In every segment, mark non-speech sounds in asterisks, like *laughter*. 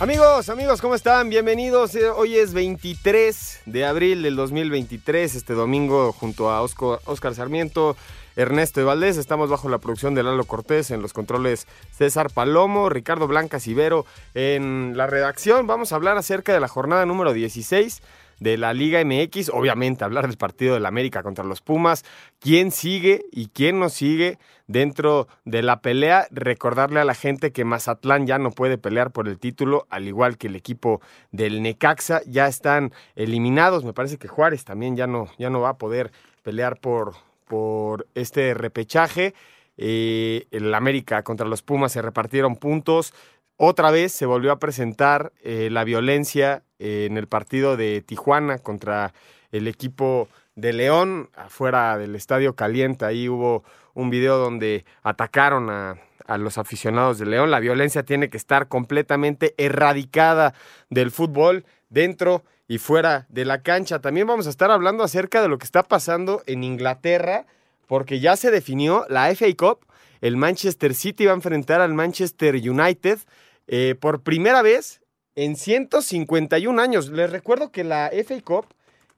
Amigos, amigos, ¿cómo están? Bienvenidos. Eh, Hoy es 23 de abril del 2023, este domingo junto a Oscar Sarmiento, Ernesto de Valdés. Estamos bajo la producción de Lalo Cortés en los controles César Palomo, Ricardo Blancas Ibero en la redacción. Vamos a hablar acerca de la jornada número 16 de la Liga MX, obviamente hablar del partido del América contra los Pumas, quién sigue y quién no sigue dentro de la pelea, recordarle a la gente que Mazatlán ya no puede pelear por el título, al igual que el equipo del Necaxa, ya están eliminados, me parece que Juárez también ya no, ya no va a poder pelear por, por este repechaje. Eh, el América contra los Pumas se repartieron puntos. Otra vez se volvió a presentar eh, la violencia eh, en el partido de Tijuana contra el equipo de León, afuera del Estadio Caliente. Ahí hubo un video donde atacaron a, a los aficionados de León. La violencia tiene que estar completamente erradicada del fútbol dentro y fuera de la cancha. También vamos a estar hablando acerca de lo que está pasando en Inglaterra, porque ya se definió la FA Cup. El Manchester City va a enfrentar al Manchester United eh, por primera vez en 151 años. Les recuerdo que la FA Cup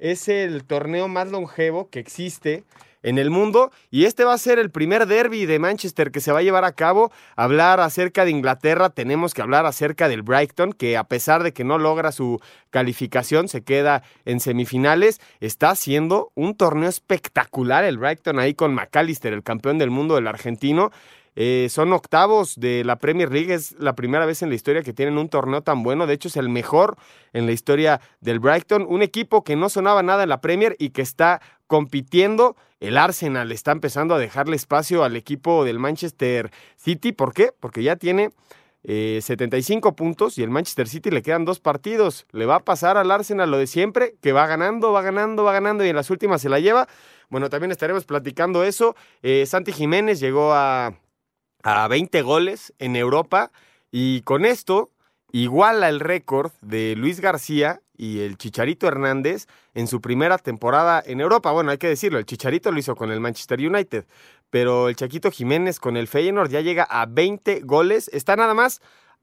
es el torneo más longevo que existe en el mundo y este va a ser el primer derby de Manchester que se va a llevar a cabo. Hablar acerca de Inglaterra, tenemos que hablar acerca del Brighton, que a pesar de que no logra su calificación, se queda en semifinales, está haciendo un torneo espectacular el Brighton ahí con McAllister, el campeón del mundo del argentino. Eh, son octavos de la Premier League, es la primera vez en la historia que tienen un torneo tan bueno, de hecho es el mejor en la historia del Brighton, un equipo que no sonaba nada en la Premier y que está compitiendo. El Arsenal está empezando a dejarle espacio al equipo del Manchester City, ¿por qué? Porque ya tiene eh, 75 puntos y el Manchester City le quedan dos partidos. Le va a pasar al Arsenal lo de siempre, que va ganando, va ganando, va ganando y en las últimas se la lleva. Bueno, también estaremos platicando eso. Eh, Santi Jiménez llegó a a 20 goles en Europa y con esto iguala el récord de Luis García y el Chicharito Hernández en su primera temporada en Europa. Bueno, hay que decirlo, el Chicharito lo hizo con el Manchester United, pero el Chaquito Jiménez con el Feyenoord ya llega a 20 goles. Está nada más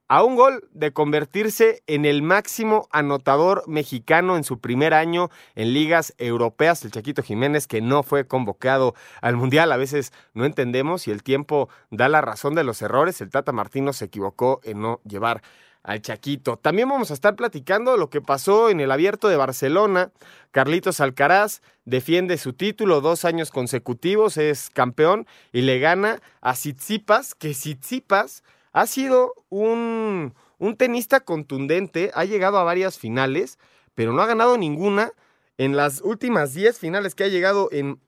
a un gol de convertirse en el máximo anotador mexicano en su primer año en ligas europeas, el Chaquito Jiménez, que no fue convocado al Mundial. A veces no entendemos y el tiempo da la razón de los errores. El Tata Martino se equivocó en no llevar al Chaquito. También vamos a estar platicando lo que pasó en el abierto de Barcelona. Carlitos Alcaraz defiende su título dos años consecutivos, es campeón y le gana a Tsitsipas, que Tsitsipas ha sido un, un tenista contundente, ha llegado a varias finales, pero no ha ganado ninguna. En las últimas 10 finales que ha llegado en,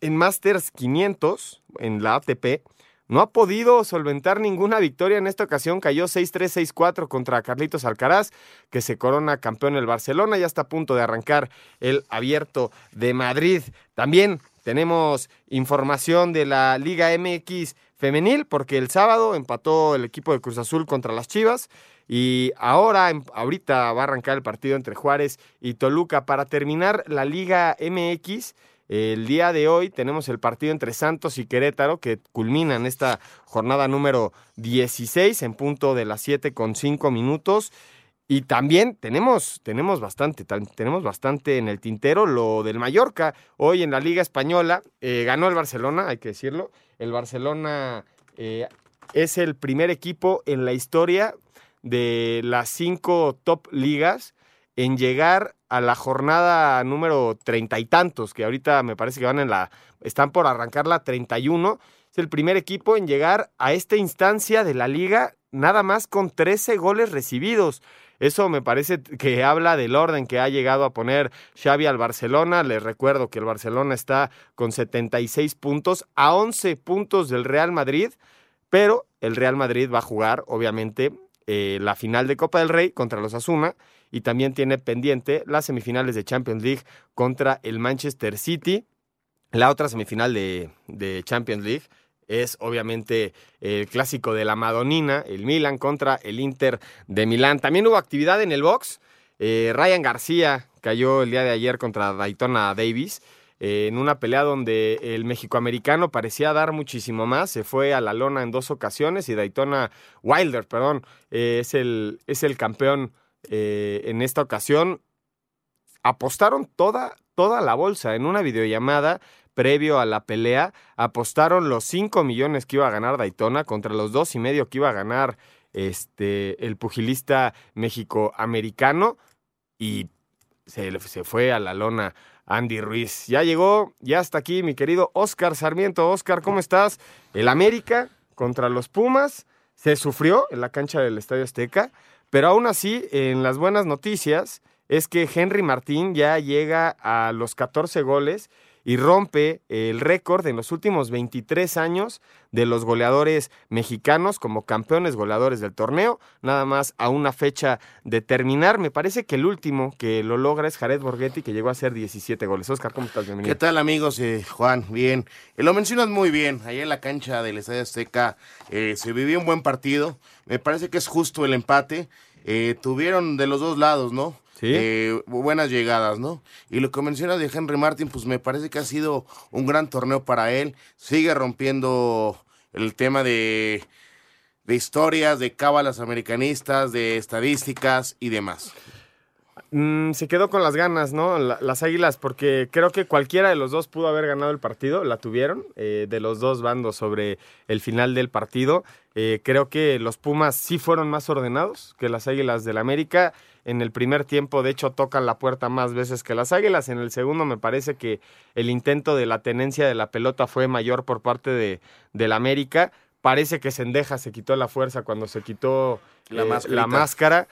en Masters 500, en la ATP, no ha podido solventar ninguna victoria. En esta ocasión cayó 6-3, 6-4 contra Carlitos Alcaraz, que se corona campeón el Barcelona. Ya está a punto de arrancar el abierto de Madrid. También tenemos información de la Liga MX femenil, porque el sábado empató el equipo de Cruz Azul contra las Chivas. Y ahora, em, ahorita va a arrancar el partido entre Juárez y Toluca. Para terminar la Liga MX, el día de hoy tenemos el partido entre Santos y Querétaro que culmina en esta jornada número 16 en punto de las 7 con 5 minutos. Y también tenemos, tenemos bastante, tenemos bastante en el tintero lo del Mallorca. Hoy en la Liga Española eh, ganó el Barcelona, hay que decirlo. El Barcelona eh, es el primer equipo en la historia de las cinco top ligas en llegar a la jornada número treinta y tantos, que ahorita me parece que van en la, están por arrancar la 31. Es el primer equipo en llegar a esta instancia de la liga nada más con 13 goles recibidos. Eso me parece que habla del orden que ha llegado a poner Xavi al Barcelona. Les recuerdo que el Barcelona está con 76 puntos a 11 puntos del Real Madrid, pero el Real Madrid va a jugar, obviamente, eh, la final de Copa del Rey contra los Asuna y también tiene pendiente las semifinales de Champions League contra el Manchester City. La otra semifinal de, de Champions League es obviamente el clásico de la Madonina, el Milan contra el Inter de Milán. También hubo actividad en el box. Eh, Ryan García cayó el día de ayer contra Daytona Davis eh, en una pelea donde el mexicoamericano parecía dar muchísimo más. Se fue a la lona en dos ocasiones y Daytona Wilder, perdón, eh, es, el, es el campeón en esta ocasión. Apostaron toda, toda la bolsa en una videollamada previo a la pelea, apostaron los 5 millones que iba a ganar Daytona contra los dos y medio que iba a ganar este, el pugilista México-americano y se, se fue a la lona Andy Ruiz. Ya llegó, ya está aquí mi querido Oscar Sarmiento. Oscar, ¿cómo estás? El América contra los Pumas se sufrió en la cancha del Estadio Azteca, pero aún así, en las buenas noticias, es que Henry Martín ya llega a los 14 goles y rompe el récord en los últimos 23 años de los goleadores mexicanos como campeones goleadores del torneo, nada más a una fecha de terminar. Me parece que el último que lo logra es Jared Borghetti, que llegó a hacer 17 goles. Oscar, ¿cómo estás? Bienvenido. ¿Qué tal, amigos? Eh, Juan, bien. Eh, lo mencionas muy bien. Ahí en la cancha del Estadio Azteca eh, se vivió un buen partido. Me parece que es justo el empate. tuvieron de los dos lados, ¿no? Eh, buenas llegadas, ¿no? Y lo que mencionas de Henry Martin, pues me parece que ha sido un gran torneo para él. Sigue rompiendo el tema de, de historias, de cábalas americanistas, de estadísticas y demás. Mm, se quedó con las ganas, ¿no? las Águilas, porque creo que cualquiera de los dos pudo haber ganado el partido, la tuvieron, eh, de los dos bandos sobre el final del partido. Eh, creo que los Pumas sí fueron más ordenados que las Águilas del América. En el primer tiempo, de hecho, tocan la puerta más veces que las Águilas. En el segundo, me parece que el intento de la tenencia de la pelota fue mayor por parte de, del América. Parece que Sendeja se quitó la fuerza cuando se quitó la eh, máscara.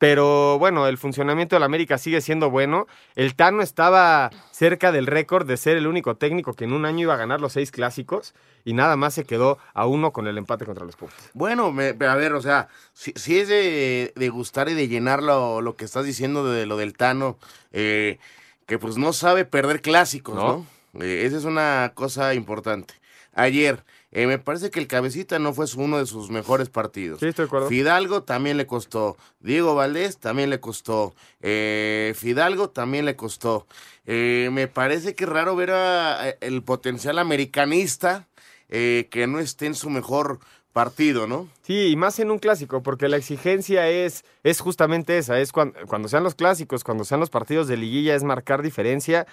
Pero bueno, el funcionamiento del América sigue siendo bueno. El Tano estaba cerca del récord de ser el único técnico que en un año iba a ganar los seis clásicos y nada más se quedó a uno con el empate contra los Pumas. Bueno, a ver, o sea, si, es de, gustar y de llenar lo, que estás diciendo de lo del Tano, eh, que pues no sabe perder clásicos, ¿no? Eh, esa es una cosa importante. Ayer, eh, me parece que el cabecita no fue uno de sus mejores partidos. Sí, estoy de acuerdo. Fidalgo también le costó. Diego Valdés también le costó. Eh, Fidalgo también le costó. Eh, me parece que es raro ver a, el potencial americanista que no esté en su mejor partido, ¿no? Sí, y más en un clásico, porque la exigencia es, es justamente esa, es cuando, cuando sean los clásicos, cuando sean los partidos de liguilla, es marcar diferencia.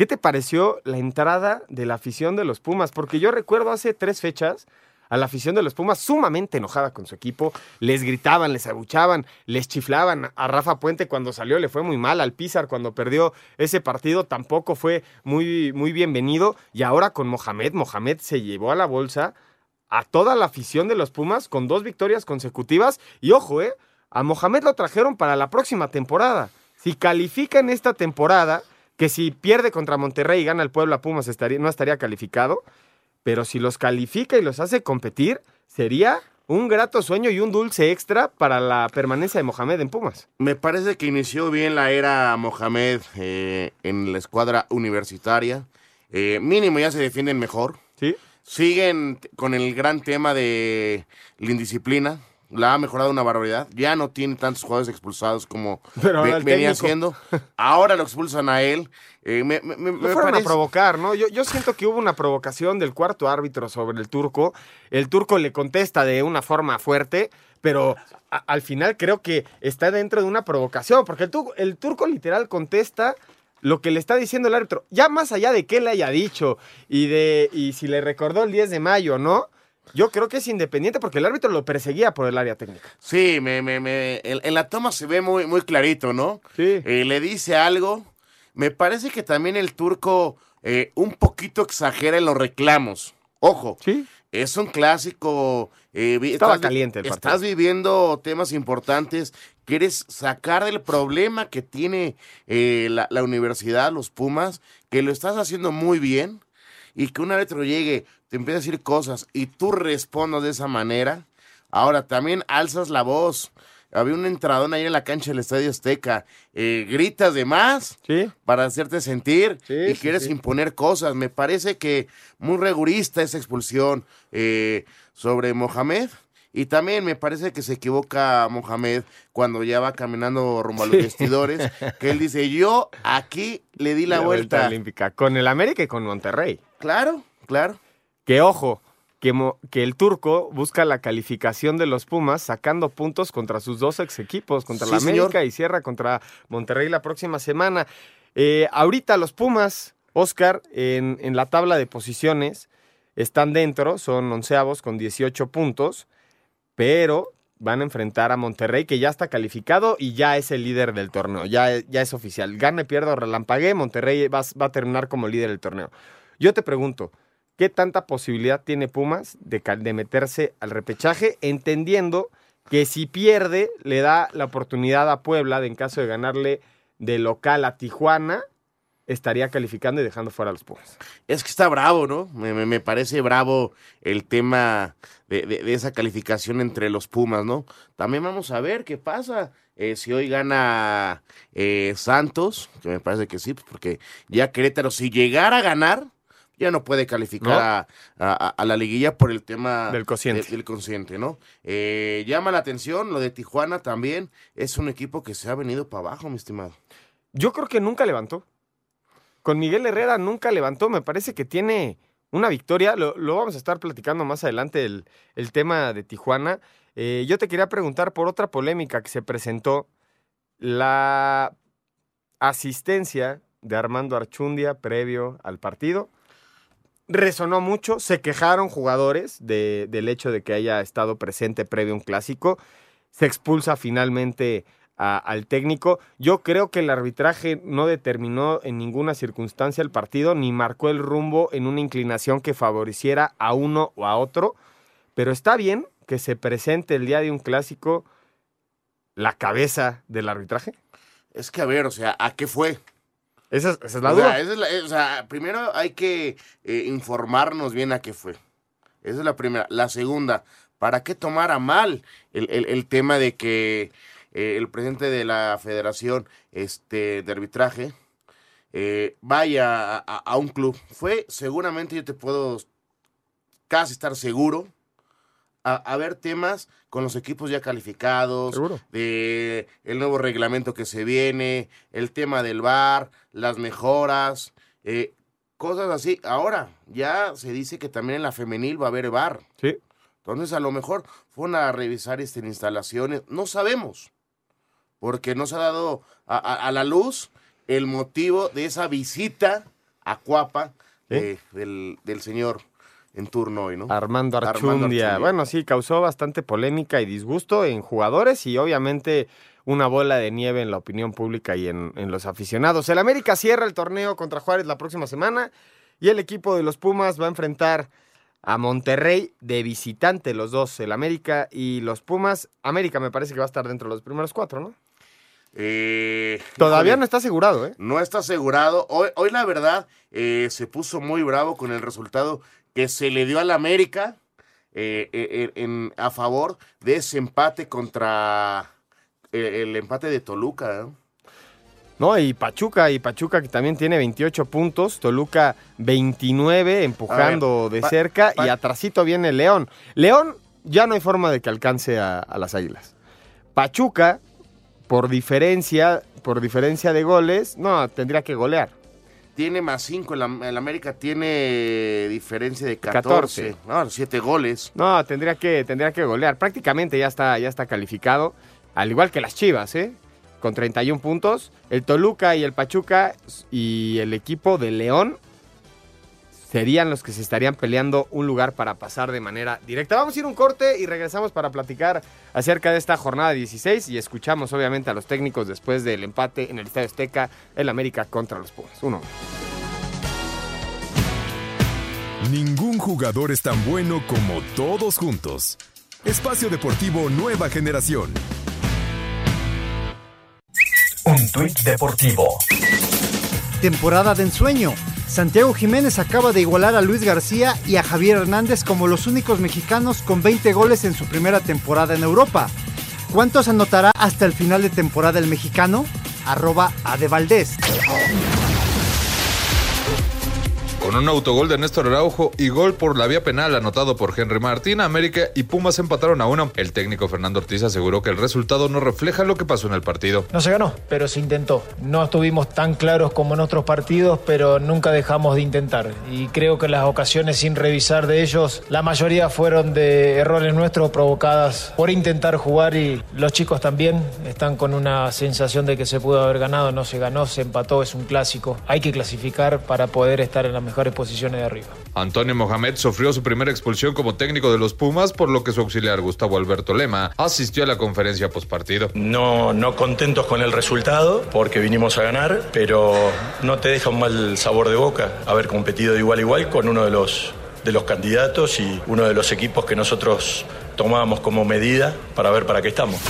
¿Qué te pareció la entrada de la afición de los Pumas? Porque yo recuerdo hace tres fechas a la afición de los Pumas sumamente enojada con su equipo. Les gritaban, les abuchaban, les chiflaban. A Rafa Puente cuando salió le fue muy mal. Al Pizar cuando perdió ese partido tampoco fue muy, muy bienvenido. Y ahora con Mohamed, Mohamed se llevó a la bolsa a toda la afición de los Pumas con dos victorias consecutivas. Y ojo, ¿eh? A Mohamed lo trajeron para la próxima temporada. Si califica en esta temporada que si pierde contra Monterrey y gana el Puebla Pumas estaría, no estaría calificado, pero si los califica y los hace competir, sería un grato sueño y un dulce extra para la permanencia de Mohamed en Pumas. Me parece que inició bien la era Mohamed eh, en la escuadra universitaria. Eh, mínimo ya se defienden mejor. Sí. Siguen con el gran tema de la indisciplina la ha mejorado una barbaridad. Ya no tiene tantos jugadores expulsados como *laughs* venía haciendo. *laughs* Ahora lo expulsan a él. Eh, me, me, fueron a provocar, ¿no? Yo, yo siento que hubo una provocación del cuarto árbitro sobre el turco. El turco le contesta de una forma fuerte, pero al final creo que está dentro de una provocación, porque el, el turco literal contesta lo que le está diciendo el árbitro, ya más allá de qué le haya dicho y de y si le recordó el 10 de mayo, ¿no? Yo creo que es independiente porque el árbitro lo perseguía por el área técnica. Sí, me, me, me, en, en la toma se ve muy, muy clarito, ¿no? Sí. Eh, le dice algo. Me parece que también el turco eh, un poquito exagera en los reclamos. Ojo, Sí. es un clásico. eh, Estaba estás caliente el partido. Estás viviendo temas importantes. Quieres sacar del problema que tiene eh, la, la universidad, los Pumas, que lo estás haciendo muy bien. Y que un árbitro llegue, te empieza a decir cosas y tú respondas de esa manera. Ahora también alzas la voz. Había un entradón ahí en la cancha del Estadio Azteca. eh, gritas de más Sí. para hacerte sentir Sí, y quieres sí. imponer cosas. Me parece que muy rigurista esa expulsión eh, sobre Mohamed. Y también me parece que se equivoca Mohamed cuando ya va caminando rumbo a los vestidores, que él dice, yo aquí le di la, vuelta. olímpica con el América y con Monterrey. Claro, claro. Que ojo, que, que el turco busca la calificación de los Pumas sacando puntos contra sus dos ex equipos, contra Sí, la América señor. y cierra contra Monterrey la próxima semana. Eh, ahorita los Pumas, Oscar, en, en la tabla de posiciones, están dentro, son onceavos con 18 puntos, pero van a enfrentar a Monterrey, que ya está calificado y ya es el líder del torneo, ya, ya es oficial. Gane, pierda o relampague, Monterrey va, va a terminar como líder del torneo. Yo te pregunto, ¿qué tanta posibilidad tiene Pumas de, de meterse al repechaje, entendiendo que si pierde, le da la oportunidad a Puebla de, en caso de ganarle de local a Tijuana, estaría calificando y dejando fuera a los Pumas? Es que está bravo, ¿no? Me, me- me parece bravo el tema de, de- de esa calificación entre los Pumas, ¿no? También vamos a ver qué pasa. eh, si hoy gana eh, Santos, que me parece que sí, pues, porque ya Querétaro, si llegara a ganar, ya no puede calificar No. a, a- a la liguilla por el tema Del cociente. de- del consciente, ¿no? Eh, llama la atención, lo de Tijuana también, es un equipo que se ha venido para abajo, mi estimado. Yo creo que nunca levantó. Con Miguel Herrera nunca levantó. Me parece que tiene una victoria. Lo, vamos a estar platicando más adelante, el, el tema de Tijuana. Eh, yo te quería preguntar por otra polémica que se presentó. La asistencia de Armando Archundia previo al partido. Resonó mucho, se quejaron jugadores de- del hecho de que haya estado presente previo a un clásico. Se expulsa finalmente a- al técnico. Yo creo que el arbitraje no determinó en ninguna circunstancia el partido ni marcó el rumbo en una inclinación que favoreciera a uno o a otro. Pero está bien que se presente el día de un clásico la cabeza del arbitraje. Es que a ver, o sea, ¿a qué fue? Esa es, esa es la O duda. sea, esa es la- eh, o sea, primero hay que eh, informarnos bien a qué fue. Esa es la primera. La segunda, ¿para qué tomar a mal el, el- el tema de que eh, el presidente de la federación este, de arbitraje eh, vaya a, un club? Fue, seguramente yo te puedo casi estar seguro, a, a ver temas con los equipos ya calificados, Seguro. de el nuevo reglamento que se viene, el tema del VAR, las mejoras, eh, cosas así. Ahora, ya se dice que también en la femenil va a haber VAR. Sí. Entonces, a lo mejor fueron a revisar este, instalaciones. No sabemos, porque no se ha dado a, a- a la luz el motivo de esa visita a Cuapa eh, del, del señor en turno hoy, ¿no? Armando Armando Archundia. Archundia. Bueno, sí, causó bastante polémica y disgusto en jugadores y obviamente una bola de nieve en la opinión pública y en, en los aficionados. El América cierra el torneo contra Juárez la próxima semana y el equipo de los Pumas va a enfrentar a Monterrey de visitante, los dos, el América y los Pumas. América me parece que va a estar dentro de los primeros cuatro, ¿no? Eh, Todavía no está asegurado, ¿eh? No está asegurado. Hoy, hoy la verdad, eh, se puso muy bravo con el resultado que se le dio al América eh, en, a favor de ese empate contra el empate de Toluca. ¿no? Y Pachuca, y Pachuca que también tiene 28 puntos, Toluca 29, empujando de cerca, y atrasito viene León. León ya no hay forma de que alcance a, a las Águilas. Pachuca, por diferencia, por diferencia de goles, no, tendría que golear. Tiene más 5, el, Am- el América tiene diferencia de 14. 14. No, 7 goles. No, tendría que, tendría que golear. Prácticamente ya está, ya está calificado, al igual que las Chivas, ¿eh? Con 31 puntos. El Toluca y el Pachuca y el equipo de León serían los que se estarían peleando un lugar para pasar de manera directa. Vamos a ir un corte y regresamos para platicar acerca de esta jornada 16 y escuchamos obviamente a los técnicos después del empate en el Estadio Azteca, el América contra los Pumas. Uno. Ningún jugador es tan bueno como todos juntos. Espacio Deportivo Nueva Generación. Un tuit deportivo. Temporada de ensueño. Santiago Jiménez acaba de igualar a Luis García y a Javier Hernández como los únicos mexicanos con 20 goles en su primera temporada en Europa. ¿Cuántos anotará hasta el final de temporada el mexicano? Arroba Valdés. Con un autogol de Néstor Araujo y gol por la vía penal anotado por Henry Martín, América y Pumas empataron a uno. El técnico Fernando Ortiz aseguró que el resultado no refleja lo que pasó en el partido. No se ganó, pero se intentó. No estuvimos tan claros como en otros partidos, pero nunca dejamos de intentar. Y creo que las ocasiones sin revisar de ellos, la mayoría fueron de errores nuestros provocadas por intentar jugar y los chicos también están con una sensación de que se pudo haber ganado, no se ganó, se empató, es un clásico. Hay que clasificar para poder estar en la mejor posiciones de arriba. Antonio Mohamed sufrió su primera expulsión como técnico de los Pumas, por lo que su auxiliar Gustavo Alberto Lema asistió a la conferencia postpartido. No, no contentos con el resultado, porque vinimos a ganar, pero no te deja un mal sabor de boca haber competido de igual a igual con uno de los, de los candidatos y uno de los equipos que nosotros tomábamos como medida para ver para qué estamos.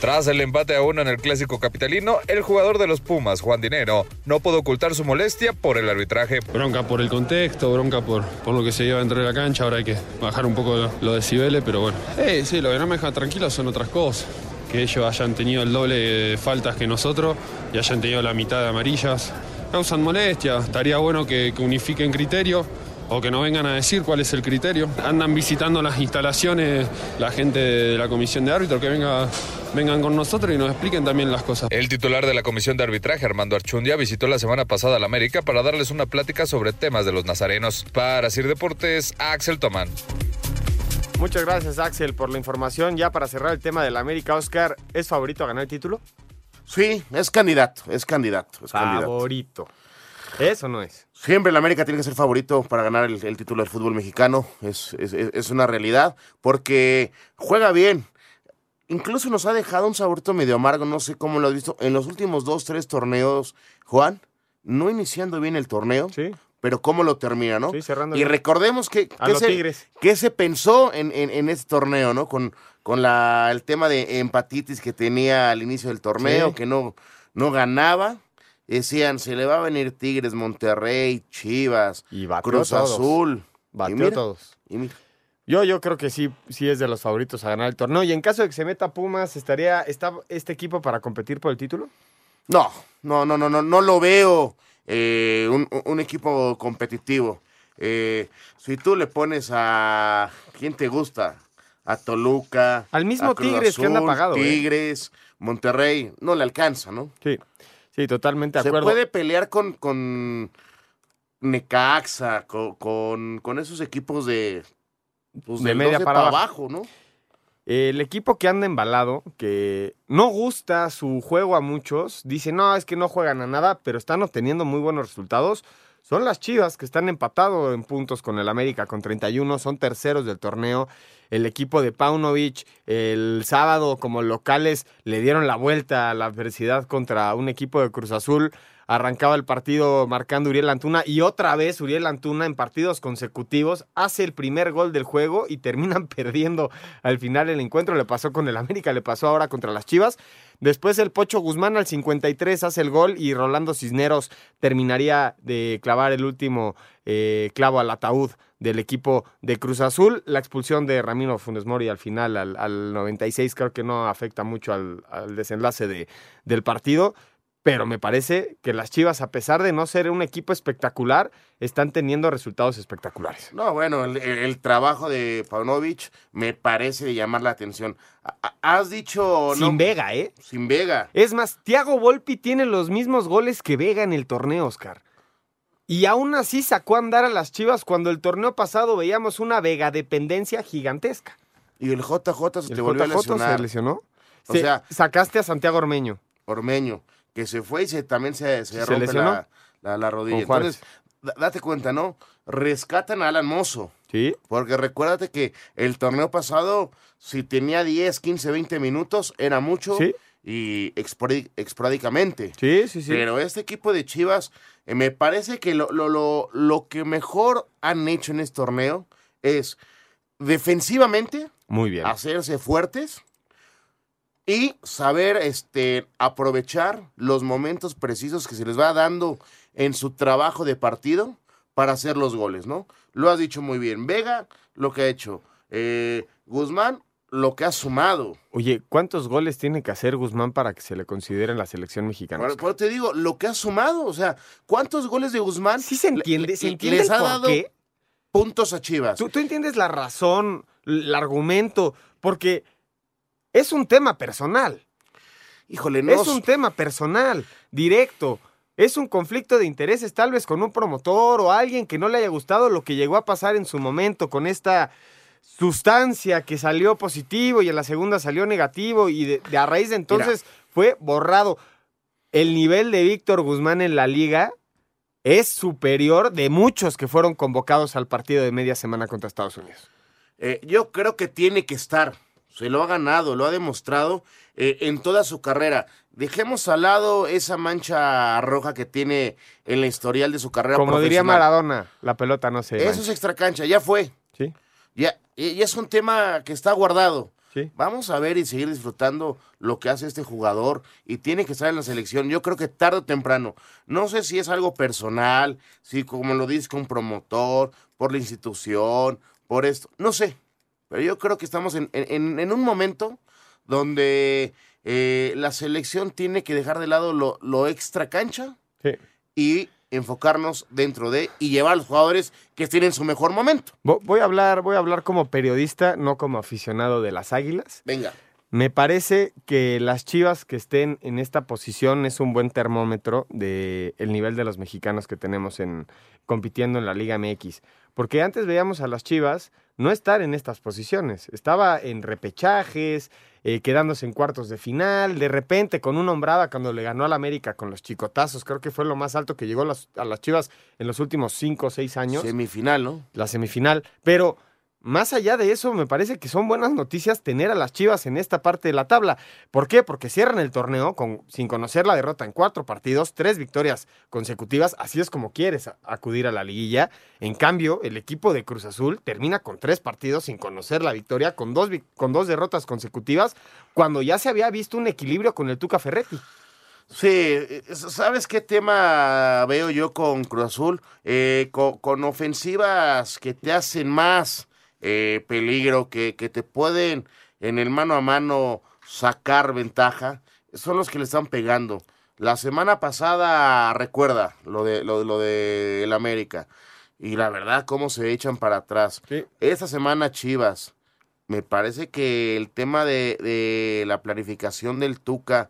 Tras el empate a uno en el clásico capitalino, el jugador de los Pumas, Juan Dinero, no pudo ocultar su molestia por el arbitraje. Bronca por el contexto, bronca por, por lo que se lleva dentro de la cancha. Ahora hay que bajar un poco los decibeles, pero bueno. Eh, sí, lo que no me deja tranquilo son otras cosas. Que ellos hayan tenido el doble de faltas que nosotros y hayan tenido la mitad de amarillas. Causan molestia. Estaría bueno que, que unifiquen criterio o que no vengan a decir cuál es el criterio. Andan visitando las instalaciones la gente de la comisión de árbitro, que venga, vengan con nosotros y nos expliquen también las cosas. El titular de la comisión de arbitraje, Armando Archundia, visitó la semana pasada a la América para darles una plática sobre temas de los nazarenos. Para Sir Deportes, Axel Tomán. Muchas gracias, Axel, por la información. Ya para cerrar el tema del América, Oscar, ¿es favorito a ganar el título? Sí, es candidato, es candidato. Es favorito. ¿Es o no es? Siempre el América tiene que ser favorito para ganar el, título del fútbol mexicano. Es, es, una realidad. Porque juega bien. Incluso nos ha dejado un saborito medio amargo. No sé cómo lo has visto. En los últimos dos, tres torneos, Juan, no iniciando bien el torneo. Sí. Pero cómo lo termina, ¿no? Sí, cerrando. Y recordemos que, que, se, se, pensó en, en, este torneo, ¿no? Con, con la, el tema de empatitis que tenía al inicio del torneo, que no, no ganaba Decían, se le va a venir Tigres, Monterrey, Chivas, y Cruz Azul. Batió todos. Yo, yo creo que sí, sí es de los favoritos a ganar el torneo. Y en caso de que se meta Pumas, ¿estaría está este equipo para competir por el título? No, no, no, no, no, no lo veo eh, un, equipo competitivo. Eh, si tú le pones a quién te gusta, a Toluca, al mismo Tigres que anda pagado. ¿eh? Tigres, Monterrey, no le alcanza, ¿no? Sí. Sí, totalmente de acuerdo. Se puede pelear con, con Necaxa, con, con, esos equipos de, pues, de media para, abajo, ¿no? El equipo que anda embalado, que no gusta su juego a muchos, dice, no, es que no juegan a nada, pero están obteniendo muy buenos resultados. Son las Chivas que están empatados en puntos con el América con 31, son terceros del torneo el equipo de Paunovic el sábado como locales le dieron la vuelta a la adversidad contra un equipo de Cruz Azul. Arrancaba el partido marcando Uriel Antuna y otra vez Uriel Antuna en partidos consecutivos hace el primer gol del juego y terminan *laughs* perdiendo al final el encuentro. Le pasó con el América, le pasó ahora contra las Chivas. Después el Pocho Guzmán al 53 hace el gol y Rolando Cisneros terminaría de clavar el último eh, clavo al ataúd del equipo de Cruz Azul. La expulsión de Ramiro Funes Mori al final, al, 96, creo que no afecta mucho al, desenlace de, del partido. Pero me parece que las Chivas, a pesar de no ser un equipo espectacular, están teniendo resultados espectaculares. No, bueno, el, trabajo de Paunovic me parece de llamar la atención. Has dicho... Sin Vega, ¿eh? Sin Vega. Es más, Thiago Volpi tiene los mismos goles que Vega en el torneo, Oscar. Y aún así sacó a andar a las Chivas cuando el torneo pasado veíamos una Vega dependencia gigantesca. Y el JJ se te volvió a lesionar. se lesionó? O sea, sacaste a Santiago Ormeño. Ormeño, que se fue y se, también se, se, rompe la, la, rodilla. Entonces, da- date cuenta, ¿no? Rescatan a Alan Mozo. Sí. Porque recuérdate que el torneo pasado, si tenía 10, 15, 20 minutos, era mucho. Sí. Y esporádi- esporádicamente. Sí, sí, sí. Pero este equipo de Chivas, eh, me parece que lo, lo, lo, lo que mejor han hecho en este torneo es defensivamente Muy bien. hacerse fuertes y saber este, aprovechar los momentos precisos que se les va dando en su trabajo de partido para hacer los goles, ¿no? Lo has dicho muy bien. Vega, lo que ha hecho. Eh, Guzmán, lo que ha sumado. Oye, ¿cuántos goles tiene que hacer Guzmán para que se le considere en la selección mexicana? Por, por te digo, lo que ha sumado, o sea, ¿cuántos goles de Guzmán Sí se entiende, se entiende les el ha por dado qué. puntos a Chivas? ¿Tú, tú entiendes la razón, el argumento, porque es un tema personal. Híjole, no. Es un tema personal, directo. Es un conflicto de intereses, tal vez con un promotor o alguien que no le haya gustado lo que llegó a pasar en su momento con esta sustancia que salió positivo y en la segunda salió negativo y de, de a raíz de entonces fue borrado. El nivel de Víctor Guzmán en la liga es superior de muchos que fueron convocados al partido de media semana contra Estados Unidos. Eh, yo creo que tiene que estar. Se lo ha ganado, lo ha demostrado eh, en toda su carrera. Dejemos al lado esa mancha roja que tiene en la historial de su carrera Como diría. Maradona, la pelota no se Eso mancha. es extracancha, ya fue. Sí. Ya, y y es un tema que está guardado. Sí. Vamos a ver y seguir disfrutando lo que hace este jugador y tiene que estar en la selección. Yo creo que tarde o temprano. No sé si es algo personal, si como lo dice un promotor, por la institución, por esto. No sé. Pero yo creo que estamos en, en- en un momento donde eh, la selección tiene que dejar de lado lo, lo extra cancha Sí. y enfocarnos dentro de y llevar a los jugadores que estén en su mejor momento. Vo- Voy a hablar, voy a hablar como periodista, no como aficionado de las Águilas. Venga. Me parece que las Chivas que estén en esta posición es un buen termómetro de el nivel de los mexicanos que tenemos en compitiendo en la Liga MX, porque antes veíamos a las Chivas no estar en estas posiciones, estaba en repechajes, eh, quedándose en cuartos de final, de repente con una hombrada cuando le ganó al América con los chicotazos, creo que fue lo más alto que llegó las- a las Chivas en los últimos cinco o seis años Semifinal, ¿no? la semifinal. Pero más allá de eso, me parece que son buenas noticias tener a las Chivas en esta parte de la tabla. ¿Por qué? Porque cierran el torneo sin conocer la derrota en cuatro partidos, tres victorias consecutivas. Así es como quieres acudir a la liguilla. En cambio, el equipo de Cruz Azul termina con tres partidos sin conocer la victoria, con dos, con dos derrotas consecutivas, cuando ya se había visto un equilibrio con el Tuca Ferretti. Sí, eh, ¿sabes qué tema veo yo con Cruz Azul? Eh, co- con, ofensivas que te hacen más eh, peligro, que, que te pueden en el mano a mano sacar ventaja, son los que le están pegando. La semana pasada, recuerda lo de lo, de- lo de el América. Y la verdad, cómo se echan para atrás. Esta semana, Chivas. Me parece que el tema de, de la planificación del Tuca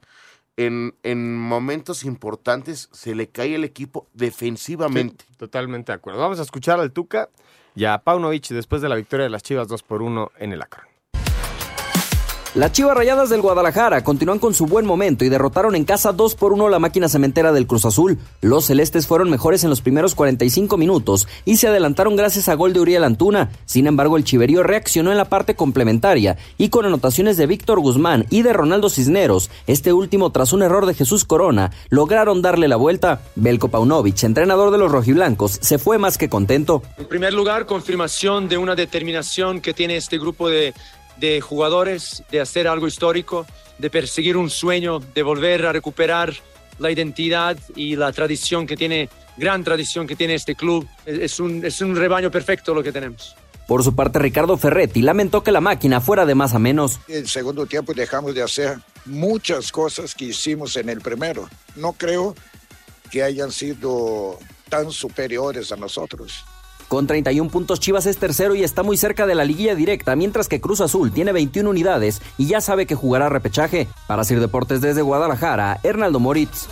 en, en momentos importantes se le cae el equipo defensivamente. Sí, totalmente de acuerdo. Vamos a escuchar al Tuca y a Paunovic después de la victoria de las Chivas 2 por 1 en el Akron. Las Chivas Rayadas del Guadalajara continúan con su buen momento y derrotaron en casa 2 por 1 la máquina cementera del Cruz Azul. Los celestes fueron mejores en los primeros 45 minutos y se adelantaron gracias a gol de Uriel Antuna. Sin embargo, el Chiverío reaccionó en la parte complementaria y con anotaciones de Víctor Guzmán y de Ronaldo Cisneros, este último tras un error de Jesús Corona, lograron darle la vuelta. Belko Paunovic, entrenador de los rojiblancos, se fue más que contento. En primer lugar, confirmación de una determinación que tiene este grupo de, de jugadores de hacer algo histórico, de perseguir un sueño, de volver a recuperar la identidad y la tradición que tiene, gran tradición que tiene este club. Es, un, es un rebaño perfecto lo que tenemos. Por su parte, Ricardo Ferretti lamentó que la máquina fuera de más a menos. En el segundo tiempo dejamos de hacer muchas cosas que hicimos en el primero. No creo que hayan sido tan superiores a nosotros. Con 31 puntos, Chivas es tercero y está muy cerca de la liguilla directa, mientras que Cruz Azul tiene 21 unidades y ya sabe que jugará repechaje. Para Sir Deportes desde Guadalajara, Hernaldo Moritz.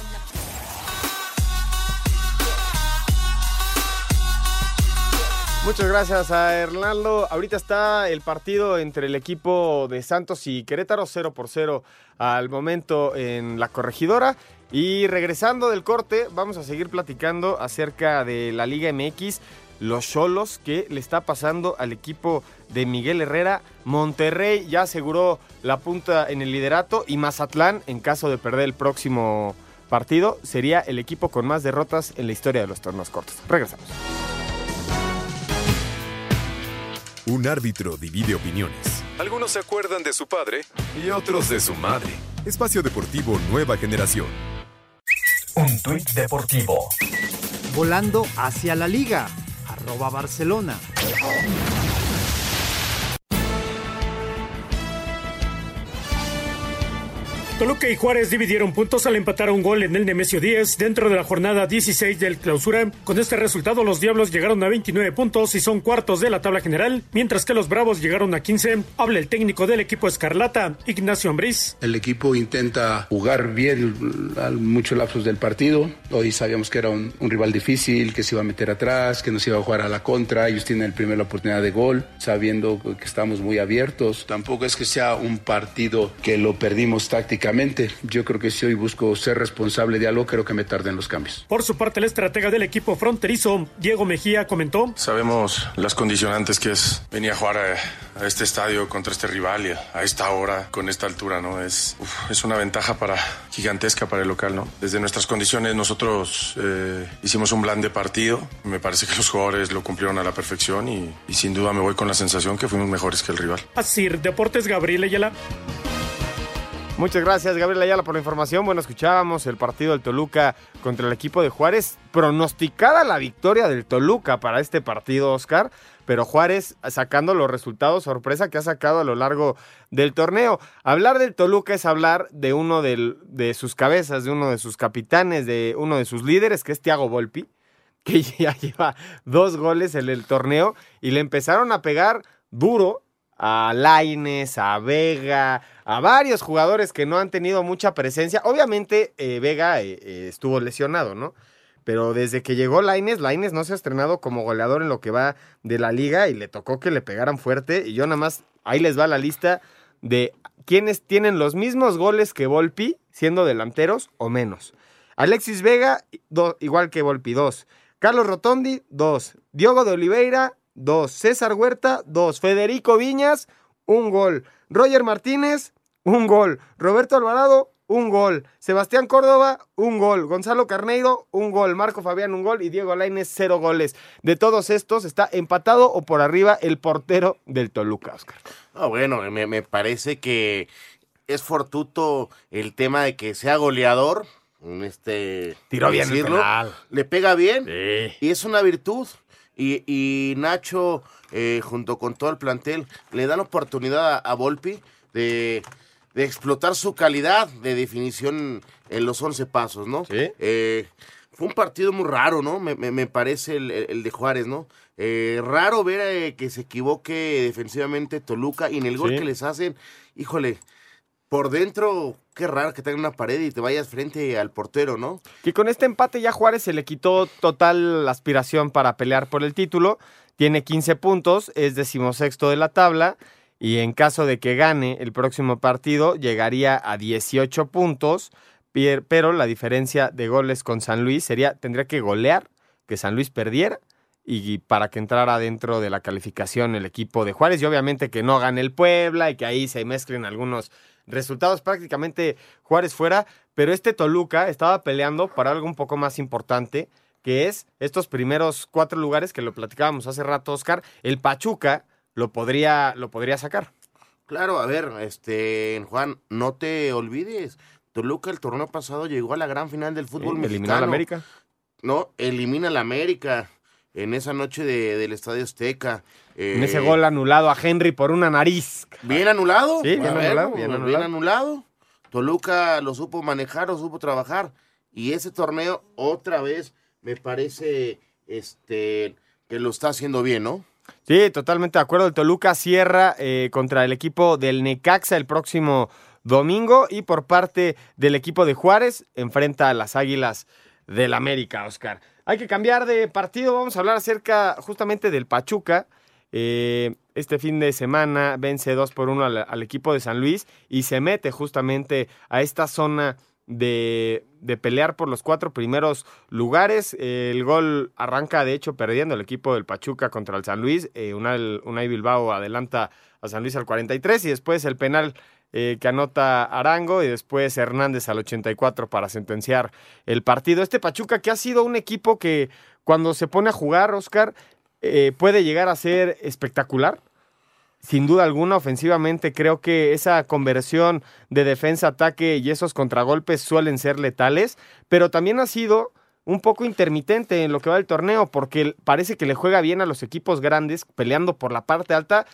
Muchas gracias a Hernando. Ahorita está el partido entre el equipo de Santos y Querétaro, 0 por 0 al momento en la corregidora. Y regresando del corte, vamos a seguir platicando acerca de la Liga MX, los Cholos, que le está pasando al equipo de Miguel Herrera. Monterrey ya aseguró la punta en el liderato y Mazatlán, en caso de perder el próximo partido, sería el equipo con más derrotas en la historia de los torneos cortos. Regresamos. Un árbitro divide opiniones. Algunos se acuerdan de su padre y otros de su madre. Espacio Deportivo Nueva Generación. Un tuit deportivo. Volando hacia la liga. Arroba Barcelona. Toluca y Juárez dividieron puntos al empatar un gol en el Nemesio 10 dentro de la jornada 16 del clausura. Con este resultado, los Diablos llegaron a 29 puntos y son cuartos de la tabla general, mientras que los Bravos llegaron a 15. Habla el técnico del equipo Escarlata, Ignacio Ambriz. El equipo intenta jugar bien muchos lapsos del partido. Hoy sabíamos que era un, un, rival difícil, que se iba a meter atrás, que nos iba a jugar a la contra. Ellos tienen el primer la oportunidad de gol, sabiendo que estamos muy abiertos. Tampoco es que sea un partido que lo perdimos tácticamente yo creo que si hoy busco ser responsable de algo, creo que me tarden los cambios. Por su parte, el estratega del equipo fronterizo, Diego Mejía, comentó. Sabemos las condicionantes que es venir a jugar a, a este estadio contra este rival y a, a, esta hora, con esta altura, ¿no? Es, uf, es una ventaja para, gigantesca para el local, ¿no? Desde nuestras condiciones nosotros eh, hicimos un plan de partido. Me parece que los jugadores lo cumplieron a la perfección y, y sin duda me voy con la sensación que fuimos mejores que el rival. Así, Deportes Gabriel Ayala. Muchas gracias, Gabriel Ayala, por la información. Bueno, escuchábamos el partido del Toluca contra el equipo de Juárez. Pronosticada la victoria del Toluca para este partido, Oscar. Pero Juárez sacando los resultados sorpresa que ha sacado a lo largo del torneo. Hablar del Toluca es hablar de uno de, sus cabezas, de uno de sus capitanes, de uno de sus líderes, que es Thiago Volpi, que *laughs* ya lleva dos goles en el torneo y le empezaron a pegar duro a Laines, a Vega, a varios jugadores que no han tenido mucha presencia. Obviamente eh, Vega eh, eh, estuvo lesionado, ¿no? Pero desde que llegó Laines, Laines no se ha estrenado como goleador en lo que va de la liga y le tocó que le pegaran fuerte. Y yo nada más, ahí les va la lista de quienes tienen los mismos goles que Volpi, siendo delanteros o menos. Alexis Vega, igual que Volpi, dos. Carlos Rotondi, dos. Diogo de Oliveira, dos. César Huerta, dos. Federico Viñas, un gol. Roger Martínez, un gol. Roberto Alvarado, un gol. Sebastián Córdoba, un gol. Gonzalo Carneiro, un gol. Marco Fabián, un gol. Y Diego Lainez, cero goles. De todos estos, está empatado o por arriba el portero del Toluca, Oscar. Ah, bueno, me, me parece que es fortuito el tema de que sea goleador. Este, Tiró bien el penal. Le pega bien. Sí. Y es una virtud. Y, y Nacho, eh, junto con todo el plantel, le dan oportunidad a, a Volpi de, de, explotar su calidad de definición en los 11 pasos, ¿no? Sí. Eh, fue un partido muy raro, ¿no? Me, me, me parece el, el, de Juárez, ¿no? Eh, raro ver eh, que se equivoque defensivamente Toluca y en el gol Sí. que les hacen, híjole, por dentro, qué raro que tenga una pared y te vayas frente al portero, ¿no? Que con este empate ya Juárez se le quitó total la aspiración para pelear por el título. Tiene 15 puntos, es decimosexto de la tabla. Y en caso de que gane el próximo partido, llegaría a 18 puntos. Pero la diferencia de goles con San Luis sería, tendría que golear, que San Luis perdiera. Y para que entrara dentro de la calificación el equipo de Juárez. Y obviamente que no gane el Puebla y que ahí se mezclen algunos resultados prácticamente Juárez fuera, pero este Toluca estaba peleando para algo un poco más importante, que es estos primeros cuatro lugares que lo platicábamos hace rato, Oscar, el Pachuca lo podría, lo podría sacar. Claro, a ver, este, Juan, no te olvides, Toluca el torneo pasado llegó a la gran final del fútbol Sí, mexicano. eliminó al América. No, elimina al América en esa noche de- del Estadio Azteca. En Eh, ese gol anulado a Henry por una nariz. Bien anulado. Sí, bien ver, anulado, bien anulado. Toluca lo supo manejar, lo supo trabajar. Y ese torneo, otra vez, me parece este que lo está haciendo bien, ¿no? Sí, totalmente de acuerdo. El Toluca cierra eh, contra el equipo del Necaxa el próximo domingo y por parte del equipo de Juárez enfrenta a las Águilas del América, Oscar. Hay que cambiar de partido, vamos a hablar acerca justamente del Pachuca. Eh, este fin de semana vence 2 por 1 al, equipo de San Luis y se mete justamente a esta zona de, de pelear por los cuatro primeros lugares. El gol arranca, de hecho, perdiendo el equipo del Pachuca contra el San Luis. Eh, Unai Bilbao adelanta a San Luis al 43 y después el penal eh, que anota Arango y después Hernández al 84 para sentenciar el partido. Este Pachuca que ha sido un equipo que cuando se pone a jugar, Oscar, eh, puede llegar a ser espectacular. Sin duda alguna, ofensivamente creo que esa conversión de defensa-ataque y esos contragolpes suelen ser letales, pero también ha sido un poco intermitente en lo que va del torneo, porque parece que le juega bien a los equipos grandes, peleando por la parte alta,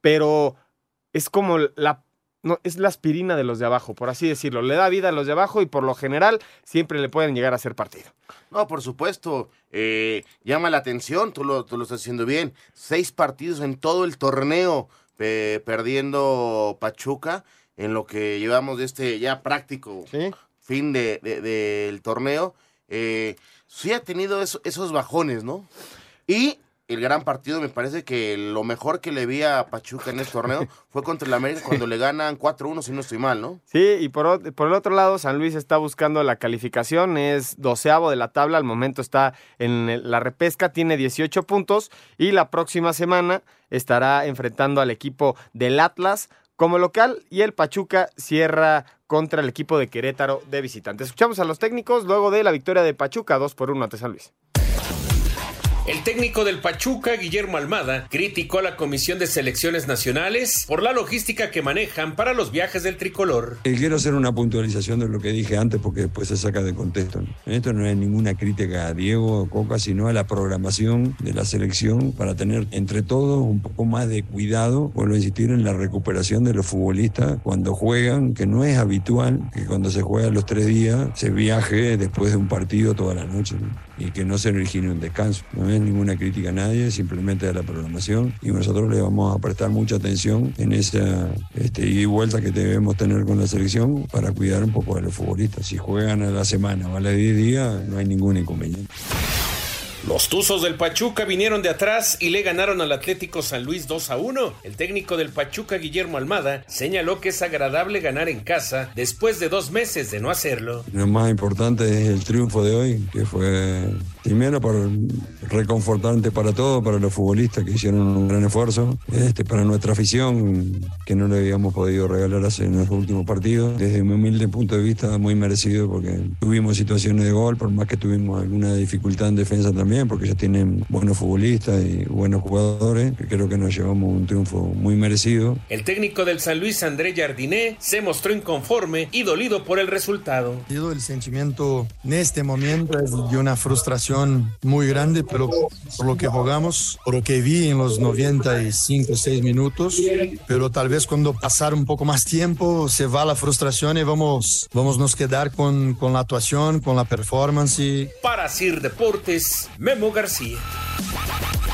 pero es como la no, es la aspirina de los de abajo, por así decirlo. Le da vida a los de abajo y por lo general siempre le pueden llegar a hacer partido. No, por supuesto. Eh, llama la atención, tú lo, tú lo estás haciendo bien. Seis partidos en todo el torneo eh, perdiendo Pachuca en lo que llevamos de este ya práctico ¿Sí? fin del de, de, torneo. Eh, sí ha tenido eso, esos bajones, ¿no? Y el gran partido, me parece que lo mejor que le vi a Pachuca en este torneo *laughs* fue contra el América cuando le ganan 4-1, si no estoy mal, ¿no? Sí, y por, por, el otro lado, San Luis está buscando la calificación, es doceavo de la tabla, al momento está en la repesca, tiene 18 puntos y la próxima semana estará enfrentando al equipo del Atlas como local y el Pachuca cierra contra el equipo de Querétaro de visitantes. Escuchamos a los técnicos luego de la victoria de Pachuca 2 por 1 ante San Luis. El técnico del Pachuca, Guillermo Almada, criticó a la Comisión de Selecciones Nacionales por la logística que manejan para los viajes del tricolor. Eh, quiero hacer una puntualización de lo que dije antes porque después se saca de contexto. Esto no es ninguna crítica a Diego o Coca, sino a la programación de la selección para tener entre todos un poco más de cuidado, vuelvo a insistir, en la recuperación de los futbolistas cuando juegan, que no es habitual que cuando se juega los tres días se viaje después de un partido toda la noche ¿no? Y que no se origine un descanso. ¿no? es ninguna crítica a nadie, simplemente a la programación y nosotros le vamos a prestar mucha atención en esa este, ida y vuelta que debemos tener con la selección para cuidar un poco de los futbolistas. Si juegan a la semana o a los 10 días, no hay ningún inconveniente. Los Tuzos del Pachuca vinieron de atrás y le ganaron al Atlético San Luis 2 a 1. El técnico del Pachuca, Guillermo Almada, señaló que es agradable ganar en casa después de dos meses de no hacerlo. Lo más importante es el triunfo de hoy, que fue primero por reconfortante para todos, para los futbolistas que hicieron un gran esfuerzo, este, para nuestra afición, que no le habíamos podido regalar hace en los últimos partidos. Desde mi humilde punto de vista, muy merecido porque tuvimos situaciones de gol, por más que tuvimos alguna dificultad en defensa también, porque ya tienen buenos futbolistas y buenos jugadores, que creo que nos llevamos un triunfo muy merecido. El técnico del San Luis, André Jardiné, se mostró inconforme y dolido por el resultado. El sentimiento en este momento es de una frustración muy grande, pero por lo que jugamos, por lo que vi en los 95, 6 minutos, pero tal vez cuando pasar un poco más tiempo se va la frustración y vamos, vamos a nos quedar con, con la actuación, con la performance. Para Sir Deportes, Memo García.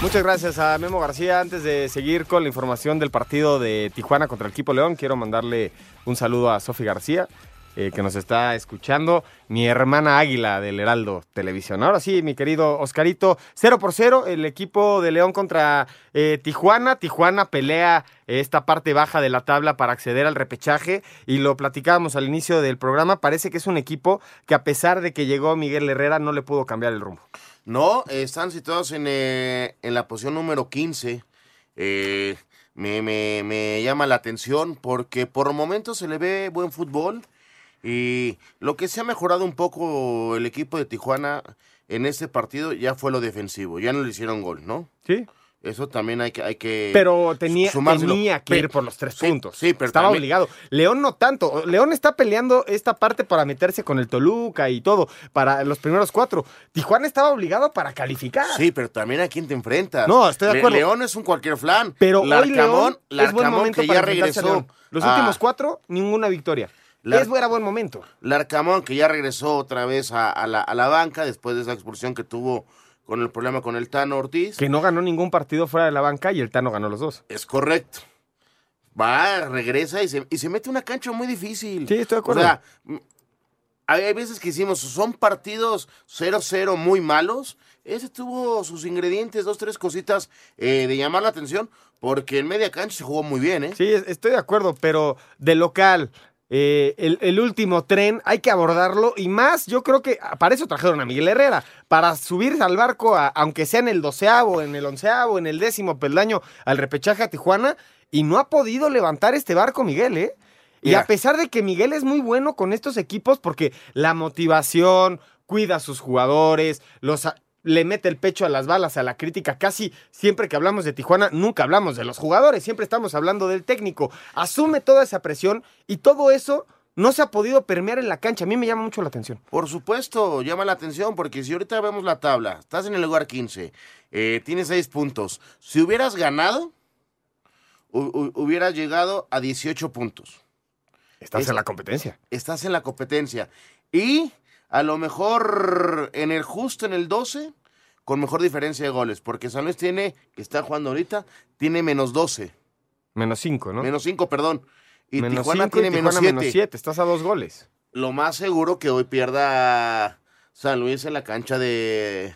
Muchas gracias a Memo García. Antes de seguir con la información del partido de Tijuana contra el equipo León, quiero mandarle un saludo a Sofi García. Eh, que nos está escuchando, mi hermana Águila del Heraldo Televisión. Ahora sí, mi querido Oscarito, 0 por 0, el equipo de León contra eh, Tijuana. Tijuana pelea esta parte baja de la tabla para acceder al repechaje y lo platicábamos al inicio del programa. Parece que es un equipo que a pesar de que llegó Miguel Herrera no le pudo cambiar el rumbo. No, están situados en, eh, en la posición número 15. Eh, me, me, me llama la atención porque por momentos se le ve buen fútbol. Y lo que se ha mejorado un poco el equipo de Tijuana en este partido ya fue lo defensivo. Ya no le hicieron gol, ¿no? Sí. Eso también hay que... Hay que pero tenía, tenía que ir por los tres puntos. Sí, pero Estaba también, obligado. León no tanto. León está peleando esta parte para meterse con el Toluca y todo, para los primeros cuatro. Tijuana estaba obligado para calificar. Sí, pero también a quién te enfrentas. No, estoy de acuerdo. Le León es un cualquier flan. Pero Larcamón, hoy León es buen Larcamón momento que para ya enfrentarse a regresó. León. Los últimos cuatro, ninguna victoria. Lar- Es era buen momento. Larcamón, que ya regresó otra vez a, a la, a la banca después de esa expulsión que tuvo con el problema con el Tano Ortiz. Que no ganó ningún partido fuera de la banca y el Tano ganó los dos. Es correcto. Va, regresa y se, y se mete una cancha muy difícil. Sí, estoy de acuerdo. O sea, m- hay veces que hicimos, son partidos 0-0 muy malos. Ese tuvo sus ingredientes, dos, tres cositas eh, de llamar la atención, porque en media cancha se jugó muy bien, ¿eh? Sí, es- estoy de acuerdo, pero de local, eh, el, el último tren hay que abordarlo y más, yo creo que para eso trajeron a Miguel Herrera, para subirse al barco, a- aunque sea en el doceavo, en el onceavo, en el décimo peldaño, al repechaje a Tijuana, y no ha podido levantar este barco Miguel, ¿eh? Y a pesar de que Miguel es muy bueno con estos equipos, porque la motivación, cuida a sus jugadores, los le mete el pecho a las balas, a la crítica. Casi siempre que hablamos de Tijuana, nunca hablamos de los jugadores, siempre estamos hablando del técnico. Asume toda esa presión y todo eso no se ha podido permear en la cancha. A mí me llama mucho la atención. Por supuesto, llama la atención, porque si ahorita vemos la tabla, estás en el lugar 15, eh, tienes 6 puntos. Si hubieras ganado, hu- hu- hubieras llegado a 18 puntos. Estás Es- en la competencia. Estás en la competencia. Y a lo mejor en el justo en el 12, con mejor diferencia de goles, porque San Luis tiene, que está jugando ahorita, tiene menos 12. Menos 5, ¿no? Menos 5, perdón. Y Menos Tijuana cinco tiene menos Tijuana 7. menos siete. Estás a dos goles. Lo más seguro que hoy pierda San Luis en la cancha de,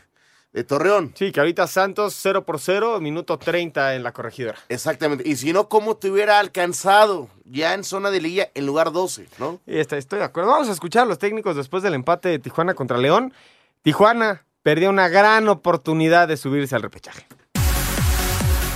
de Torreón. Sí, que ahorita Santos 0 por 0, minuto 30 en la corregidora. Exactamente. Y si no, ¿cómo te hubiera alcanzado ya en zona de liga en lugar 12, no? Está- estoy de acuerdo. Vamos a escuchar a los técnicos después del empate de Tijuana contra León. Tijuana perdió una gran oportunidad de subirse al repechaje.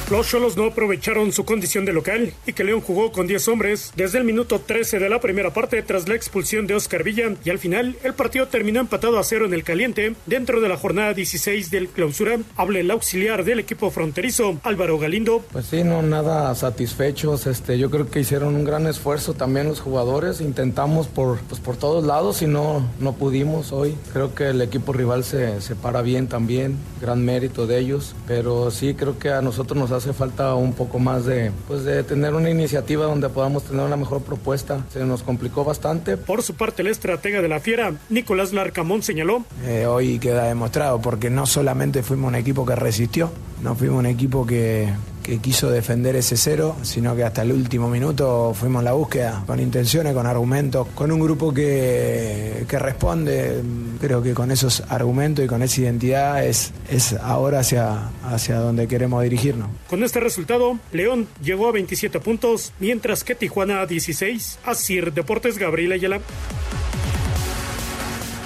Los Cholos no aprovecharon su condición de local y que León jugó con 10 hombres desde el minuto 13 de la primera parte tras la expulsión de Oscar Villa y al final el partido terminó empatado a cero en el caliente dentro de la jornada 16 del clausura. Habla el auxiliar del equipo fronterizo Álvaro Galindo. Pues sí, no, nada satisfechos. Este, yo creo que hicieron un gran esfuerzo también los jugadores. Intentamos por, pues, por todos lados y no, no pudimos hoy. Creo que el equipo rival se, se para bien también, gran mérito de ellos. Pero sí, creo que a nosotros nos hace falta un poco más de, pues, de tener una iniciativa donde podamos tener una mejor propuesta. Se nos complicó bastante. Por su parte, el estratega de la Fiera, Nicolás Larcamón, señaló Eh, hoy queda demostrado porque no solamente fuimos un equipo que resistió, no fuimos un equipo que, que quiso defender ese cero, sino que hasta el último minuto fuimos en la búsqueda con intenciones, con argumentos, con un grupo que, que responde. Creo que con esos argumentos y con esa identidad es, es ahora hacia, hacia donde queremos dirigirnos. Con este resultado, León llegó a 27 puntos, mientras que Tijuana a 16. Asir Deportes Gabriel Ayala.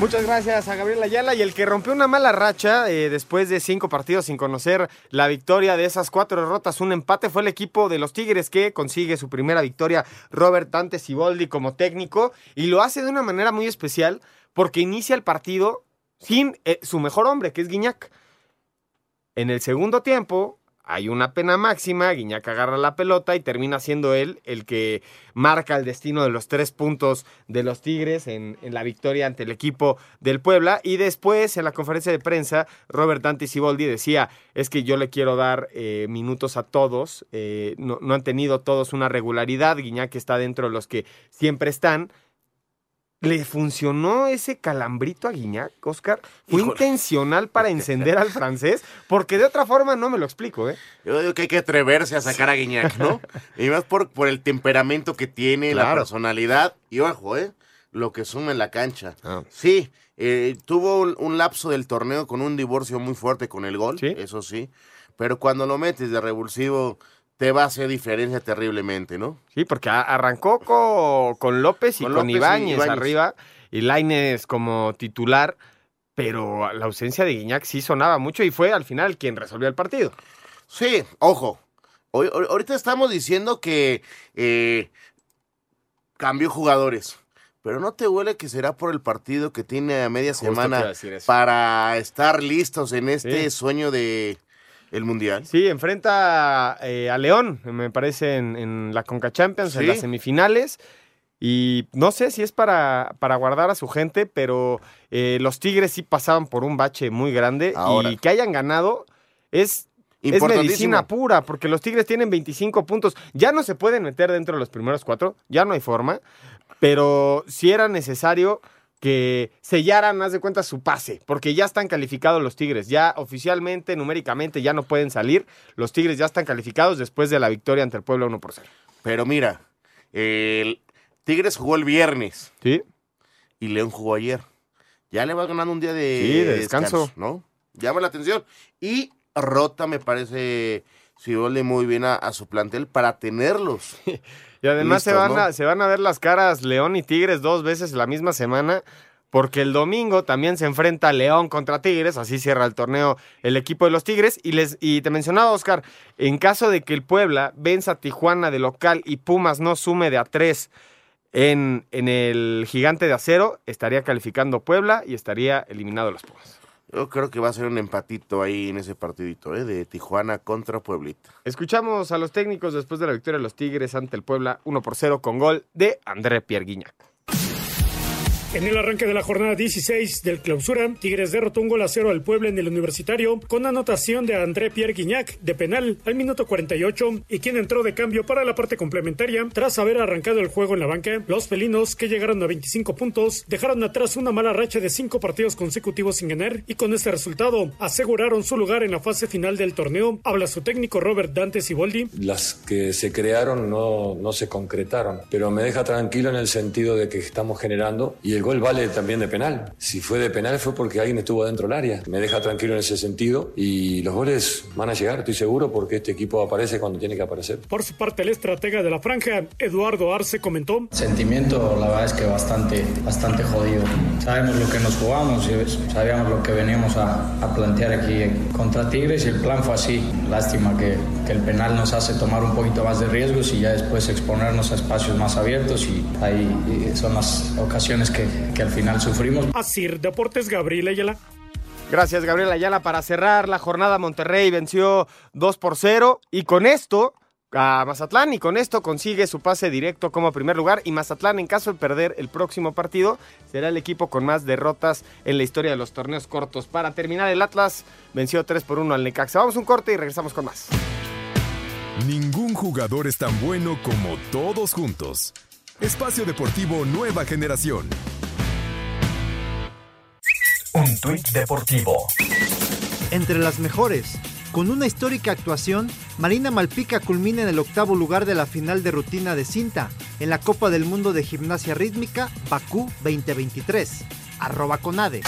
Muchas gracias a Gabriel Ayala y el que rompió una mala racha eh, después de cinco partidos sin conocer la victoria de esas cuatro derrotas, un empate, fue el equipo de los Tigres que consigue su primera victoria, Robert Dante Siboldi como técnico y lo hace de una manera muy especial porque inicia el partido sin eh, su mejor hombre, que es Guiñac. En el segundo tiempo hay una pena máxima, Guiñac agarra la pelota y termina siendo él el que marca el destino de los tres puntos de los Tigres en, la victoria ante el equipo del Puebla. Y después, en la conferencia de prensa, Robert Dante Siboldi decía, es que yo le quiero dar eh, minutos a todos, eh, no, no han tenido todos una regularidad, Guiñac está dentro de los que siempre están. ¿Le funcionó ese calambrito a Guiñac, Oscar? ¿Fue Híjole. intencional para *laughs* encender al francés? Porque de otra forma no me lo explico, ¿eh? Yo digo que hay que atreverse a sacar a Guiñac, ¿no? *laughs* y más por, por el temperamento que tiene, la personalidad. Y ojo, ¿eh? Lo que suma en la cancha. Ah. Sí, eh, tuvo un, un lapso del torneo con un divorcio muy fuerte con el gol, eso sí. Pero cuando lo metes de revulsivo, te va a hacer diferencia terriblemente, ¿no? Sí, porque arrancó co- con López y Con con, López Ibáñez, arriba, y Laines como titular, pero la ausencia de Guiñac sí sonaba mucho y fue al final quien resolvió el partido. Sí, ojo. Hoy- ahorita estamos diciendo que eh, cambió jugadores. Pero no te huele que será por el partido que tiene a media Justo semana a para estar listos en este Sí. sueño de el mundial. Sí, enfrenta eh, a León, me parece, en, en la Conca Champions, en las semifinales. Y no sé si es para, para guardar a su gente, pero eh, los Tigres sí pasaban por un bache muy grande Ahora. y que hayan ganado es, es medicina pura, porque los Tigres tienen 25 puntos. Ya no se pueden meter dentro de los primeros cuatro, ya no hay forma, pero sí era necesario que sellaran, haz de cuenta, su pase, porque ya están calificados los Tigres, ya oficialmente, numéricamente, ya no pueden salir. Los Tigres ya están calificados después de la victoria ante el Puebla 1 por 0. Pero mira, el Tigres jugó el viernes. Sí. y León jugó ayer. Ya le va ganando un día de, Sí, de descanso. ¿no? Llama la atención. Y rota, me parece, Siboldi muy bien a, a su plantel para tenerlos. *laughs* Y además se, van ¿no? a, se van a ver las caras León y Tigres dos veces la misma semana, porque el domingo también se enfrenta León contra Tigres, así cierra el torneo el equipo de los Tigres. Y, les, y te mencionaba, Oscar, en caso de que el Puebla venza a Tijuana de local y Pumas no sume de a tres en, en el gigante de acero, estaría calificando Puebla y estaría eliminado los Pumas. Yo creo que va a ser un empatito ahí en ese partidito, ¿eh? De Tijuana contra Pueblita. Escuchamos a los técnicos después de la victoria de los Tigres ante el Puebla 1 por 0 con gol de André Pierre Guignac. En el arranque de la jornada 16 del clausura, Tigres derrotó un gol a cero al Puebla en el Universitario con anotación de André Pierre Guignac de penal al minuto 48 y quien entró de cambio para la parte complementaria tras haber arrancado el juego en la banca. Los felinos, que llegaron a 25 puntos, dejaron atrás una mala racha de cinco partidos consecutivos sin ganar y con este resultado aseguraron su lugar en la fase final del torneo. Habla su técnico Robert Dante Siboldi. Las que se crearon no, no se concretaron, pero me deja tranquilo en el sentido de que estamos generando y el gol vale también de penal. Si fue de penal fue porque alguien estuvo dentro del área. Me deja tranquilo en ese sentido y los goles van a llegar, estoy seguro, porque este equipo aparece cuando tiene que aparecer. Por su parte, el estratega de la franja, Eduardo Arce, comentó. Sentimiento, la verdad es que bastante, bastante jodido. Sabemos lo que nos jugamos y sabíamos lo que veníamos a, a plantear aquí contra Tigres y el plan fue así. Lástima que, que el penal nos hace tomar un poquito más de riesgos y ya después exponernos a espacios más abiertos y ahí son las ocasiones que, que al final sufrimos. Asir Deportes, Gabriel Ayala. Gracias, Gabriel Ayala. Para cerrar la jornada, Monterrey venció 2 por 0 y con esto a Mazatlán y con esto consigue su pase directo como primer lugar y Mazatlán en caso de perder el próximo partido será el equipo con más derrotas en la historia de los torneos cortos. Para terminar el Atlas venció 3 por 1 al Necaxa. Vamos a un corte y regresamos con más. Ningún jugador es tan bueno como todos juntos. Espacio Deportivo Nueva Generación. Un tuit deportivo. Entre las mejores. Con una histórica actuación, Marina Malpica culmina en el octavo lugar de la final de rutina de cinta en la Copa del Mundo de Gimnasia Rítmica Bakú 2023. Arroba Conade.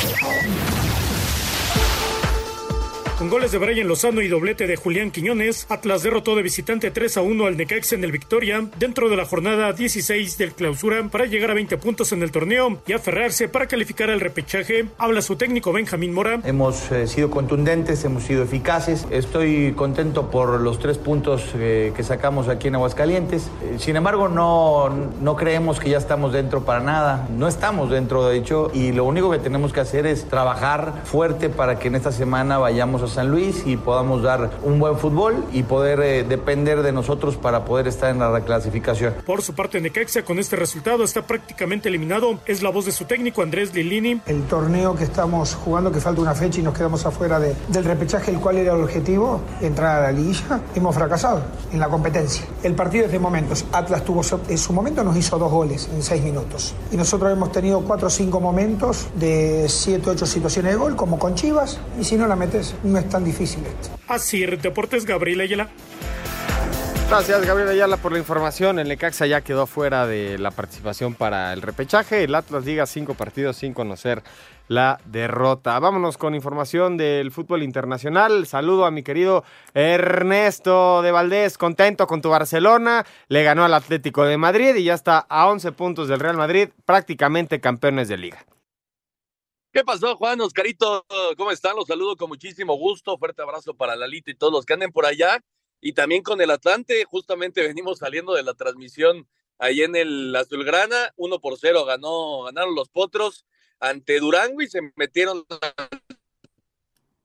Con goles de Brian Lozano y doblete de Julián Quiñones, Atlas derrotó de visitante 3 a 1 al Necaxa en el Victoria dentro de la jornada 16 del clausura para llegar a 20 puntos en el torneo y aferrarse para calificar al repechaje. Habla su técnico Benjamín Mora. Hemos eh, sido contundentes, hemos sido eficaces. Estoy contento por los tres puntos eh, que sacamos aquí en Aguascalientes. Eh, sin embargo, no, no creemos que ya estamos dentro para nada. No estamos dentro, de hecho, y lo único que tenemos que hacer es trabajar fuerte para que en esta semana vayamos a San Luis y podamos dar un buen fútbol y poder eh, depender de nosotros para poder estar en la reclasificación. Por su parte, Necaxa con este resultado está prácticamente eliminado. Es la voz de su técnico Andrés Lilini. El torneo que estamos jugando, que falta una fecha y nos quedamos afuera de- del repechaje, el cual era el objetivo, entrar a la liguilla, hemos fracasado en la competencia. El partido es de momentos. Atlas tuvo su- en su momento nos hizo dos goles en seis minutos. Y nosotros hemos tenido cuatro o cinco momentos de siete, ocho situaciones de gol, como con Chivas, y si no la metes, no es tan difícil esto. Así, Deportes Gabriel Ayala. Gracias, Gabriel Ayala, por la información. El Necaxa ya quedó fuera de la participación para el repechaje. El Atlas Liga cinco partidos sin conocer la derrota. Vámonos con información del fútbol internacional. Saludo a mi querido Ernesto de Valdés, contento con tu Barcelona. Le ganó al Atlético de Madrid y ya está a 11 puntos del Real Madrid, prácticamente campeones de liga. ¿Qué pasó, Juan? Oscarito, ¿cómo están? Los saludo con muchísimo gusto. Fuerte abrazo para Lalito y todos los que anden por allá. Y también con el Atlante, justamente *laughs* venimos saliendo de la transmisión ahí en el Azulgrana. 1 por 0 ganó, ganaron los Potros ante Durango y se metieron al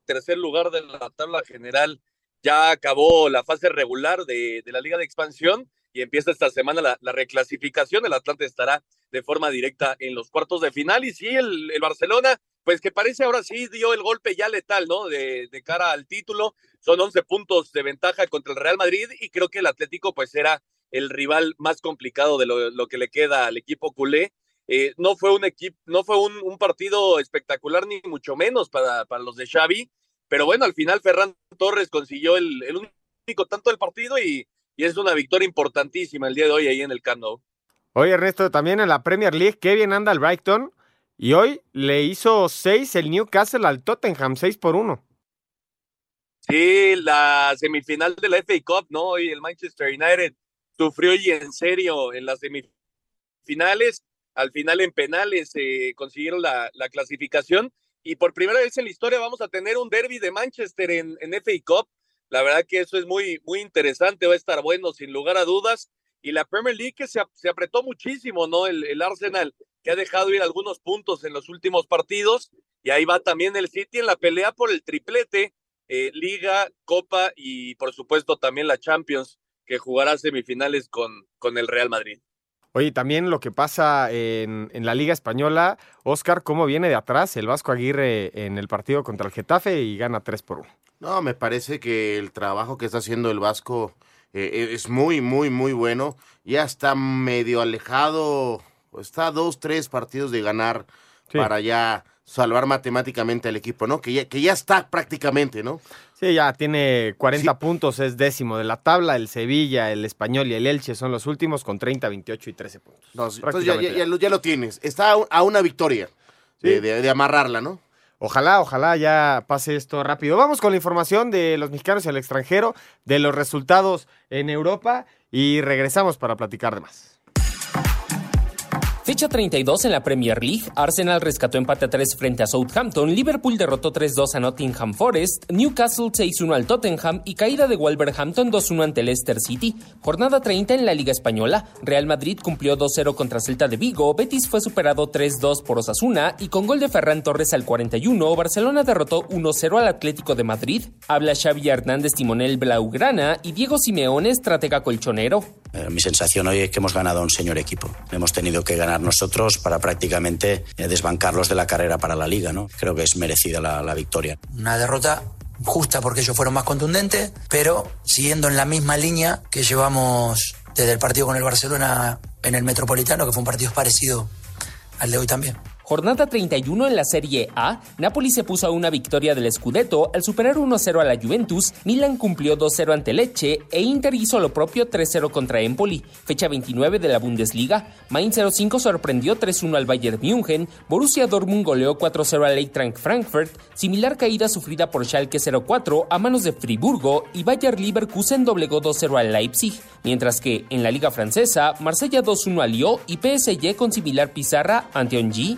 tercer lugar de la tabla general. Ya acabó la fase regular de, de la Liga de Expansión y empieza esta semana la, la reclasificación. El Atlante estará de forma directa en los cuartos de final. Y sí, el, el Barcelona, pues que parece ahora sí dio el golpe ya letal, ¿no? De, de cara al título. Son 11 puntos de ventaja contra el Real Madrid y creo que el Atlético pues era el rival más complicado de lo, que le queda al equipo culé. Eh, no fue un equipo, no fue un, partido espectacular ni mucho menos para, para los de Xavi, pero bueno, al final Ferran Torres consiguió el, único tanto del partido y, y, es una victoria importantísima el día de hoy ahí en el Camp Nou. Oye, Ernesto, también en la Premier League, qué bien anda el Brighton. Y hoy le hizo 6 el Newcastle al Tottenham, 6 por 1. Sí, la semifinal de la FA Cup, ¿no? Y el Manchester United sufrió y en serio en las semifinales. Al final en penales eh, consiguieron la, la, clasificación. Y por primera vez en la historia vamos a tener un derby de Manchester en, en FA Cup. La verdad que eso es muy, muy interesante, va a estar bueno sin lugar a dudas. Y la Premier League que se, se apretó muchísimo, ¿no? El, el Arsenal que ha dejado ir algunos puntos en los últimos partidos. Y ahí va también el City en la pelea por el triplete eh, Liga, Copa y por supuesto también la Champions, que jugará semifinales con, con el Real Madrid. Oye, también lo que pasa en, en, la Liga Española, Oscar, cómo viene de atrás el Vasco Aguirre en el partido contra el Getafe y gana 3 por 1. No, me parece que el trabajo que está haciendo el Vasco eh, es muy, muy, muy bueno. Ya está medio alejado, está dos, tres partidos de ganar sí. para ya salvar matemáticamente al equipo, ¿no? Que ya, que ya está prácticamente, ¿no? Sí, ya tiene 40 sí. puntos, es décimo de la tabla. El Sevilla, el Español y el Elche son los últimos con 30, 28 y 13 puntos. No, entonces ya, ya, ya, lo, ya, lo, tienes. Está a una victoria sí. de, de, de, amarrarla, ¿no? Ojalá, ojalá ya pase esto rápido. Vamos con la información de los mexicanos y el extranjero, de los resultados en Europa y regresamos para platicar de más. Fecha 32 en la Premier League, Arsenal rescató empate a 3 frente a Southampton, Liverpool derrotó 3-2 a Nottingham Forest, Newcastle 6-1 al Tottenham y caída de Wolverhampton 2-1 ante Leicester City. Jornada 30 en la Liga Española, Real Madrid cumplió 2-0 contra Celta de Vigo, Betis fue superado 3-2 por Osasuna y con gol de Ferran Torres al 41, Barcelona derrotó 1-0 al Atlético de Madrid. Habla Xavi Hernández Timonel Blaugrana y Diego Simeone, estratega colchonero. Eh, mi sensación hoy es que hemos ganado a un señor equipo. Hemos tenido que ganar nosotros para prácticamente eh, desbancarlos de la carrera para la liga. ¿no? Creo que es merecida la, la victoria. Una derrota justa porque ellos fueron más contundentes, pero siguiendo en la misma línea que llevamos desde el partido con el Barcelona en el Metropolitano, que fue un partido parecido al de hoy también. Jornada 31 en la Serie A, Napoli se puso a una victoria del Scudetto al superar 1-0 a la Juventus, Milan cumplió 2-0 ante Lecce e Inter hizo lo propio 3-0 contra Empoli. Fecha 29 de la Bundesliga, Mainz 05 sorprendió 3-1 al Bayern München, Borussia Dortmund goleó 4-0 al Eintracht Frankfurt, similar caída sufrida por Schalke 04 a manos de Friburgo y Bayer Leverkusen doblegó 2-0 al Leipzig, mientras que en la Liga Francesa, Marsella 2-1 a Lyon y PSG con similar pizarra ante Ongi.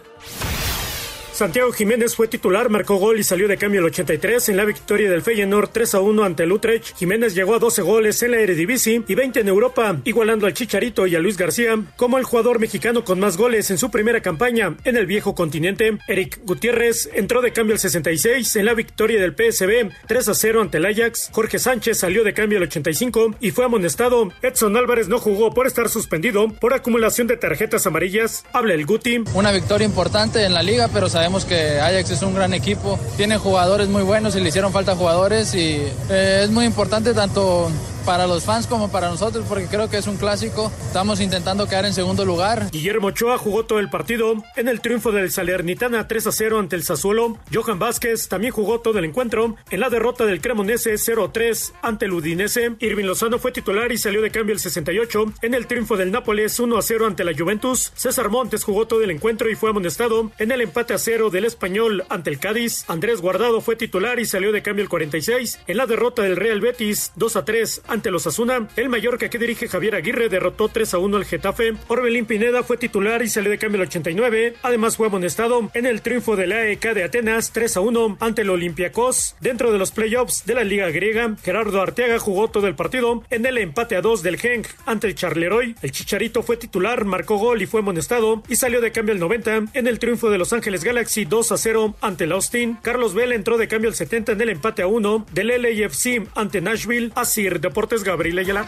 Santiago Jiménez fue titular, marcó gol y salió de cambio el 83 en la victoria del Feyenoord 3 a 1 ante el Utrecht. Jiménez llegó a 12 goles en la Eredivisie y 20 en Europa, igualando al Chicharito y a Luis García como el jugador mexicano con más goles en su primera campaña en el viejo continente. Eric Gutiérrez entró de cambio el 66 en la victoria del PSB 3 a 0 ante el Ajax. Jorge Sánchez salió de cambio el 85 y fue amonestado. Edson Álvarez no jugó por estar suspendido por acumulación de tarjetas amarillas. Habla el Guti. Una victoria importante en la liga, pero sabemos que Ajax es un gran equipo, tiene jugadores muy buenos y le hicieron falta jugadores y eh, es muy importante tanto para los fans como para nosotros porque creo que es un clásico. Estamos intentando quedar en segundo lugar. Guillermo Ochoa jugó todo el partido en el triunfo del Salernitana 3 a 0 ante el Sassuolo. Johan Vázquez también jugó todo el encuentro en la derrota del Cremonese 0 a 3 ante el Udinese. Irving Lozano fue titular y salió de cambio el 68 en el triunfo del Nápoles 1 a 0 ante la Juventus. César Montes jugó todo el encuentro y fue amonestado en el empate a 0 del Español ante el Cádiz. Andrés Guardado fue titular y salió de cambio el 46 en la derrota del Real Betis 2 a 3 ante los Asuna. El Mallorca que dirige Javier Aguirre derrotó 3 a 1 al Getafe. Orbelín Pineda fue titular y salió de cambio el 89. Además fue amonestado en el triunfo de la AEK de Atenas 3 a 1 ante el Olympiacos. Dentro de los playoffs de la Liga Griega, Gerardo Arteaga jugó todo el partido en el empate a 2 del Genk ante el Charleroi. El Chicharito fue titular, marcó gol y fue amonestado y salió de cambio el 90 en el triunfo de Los Ángeles Galaxy 2 a 0 ante el Austin. Carlos Vela entró de cambio el 70 en el empate a 1 del LAFC ante Nashville. Así Deportes Gabriel. Ayala.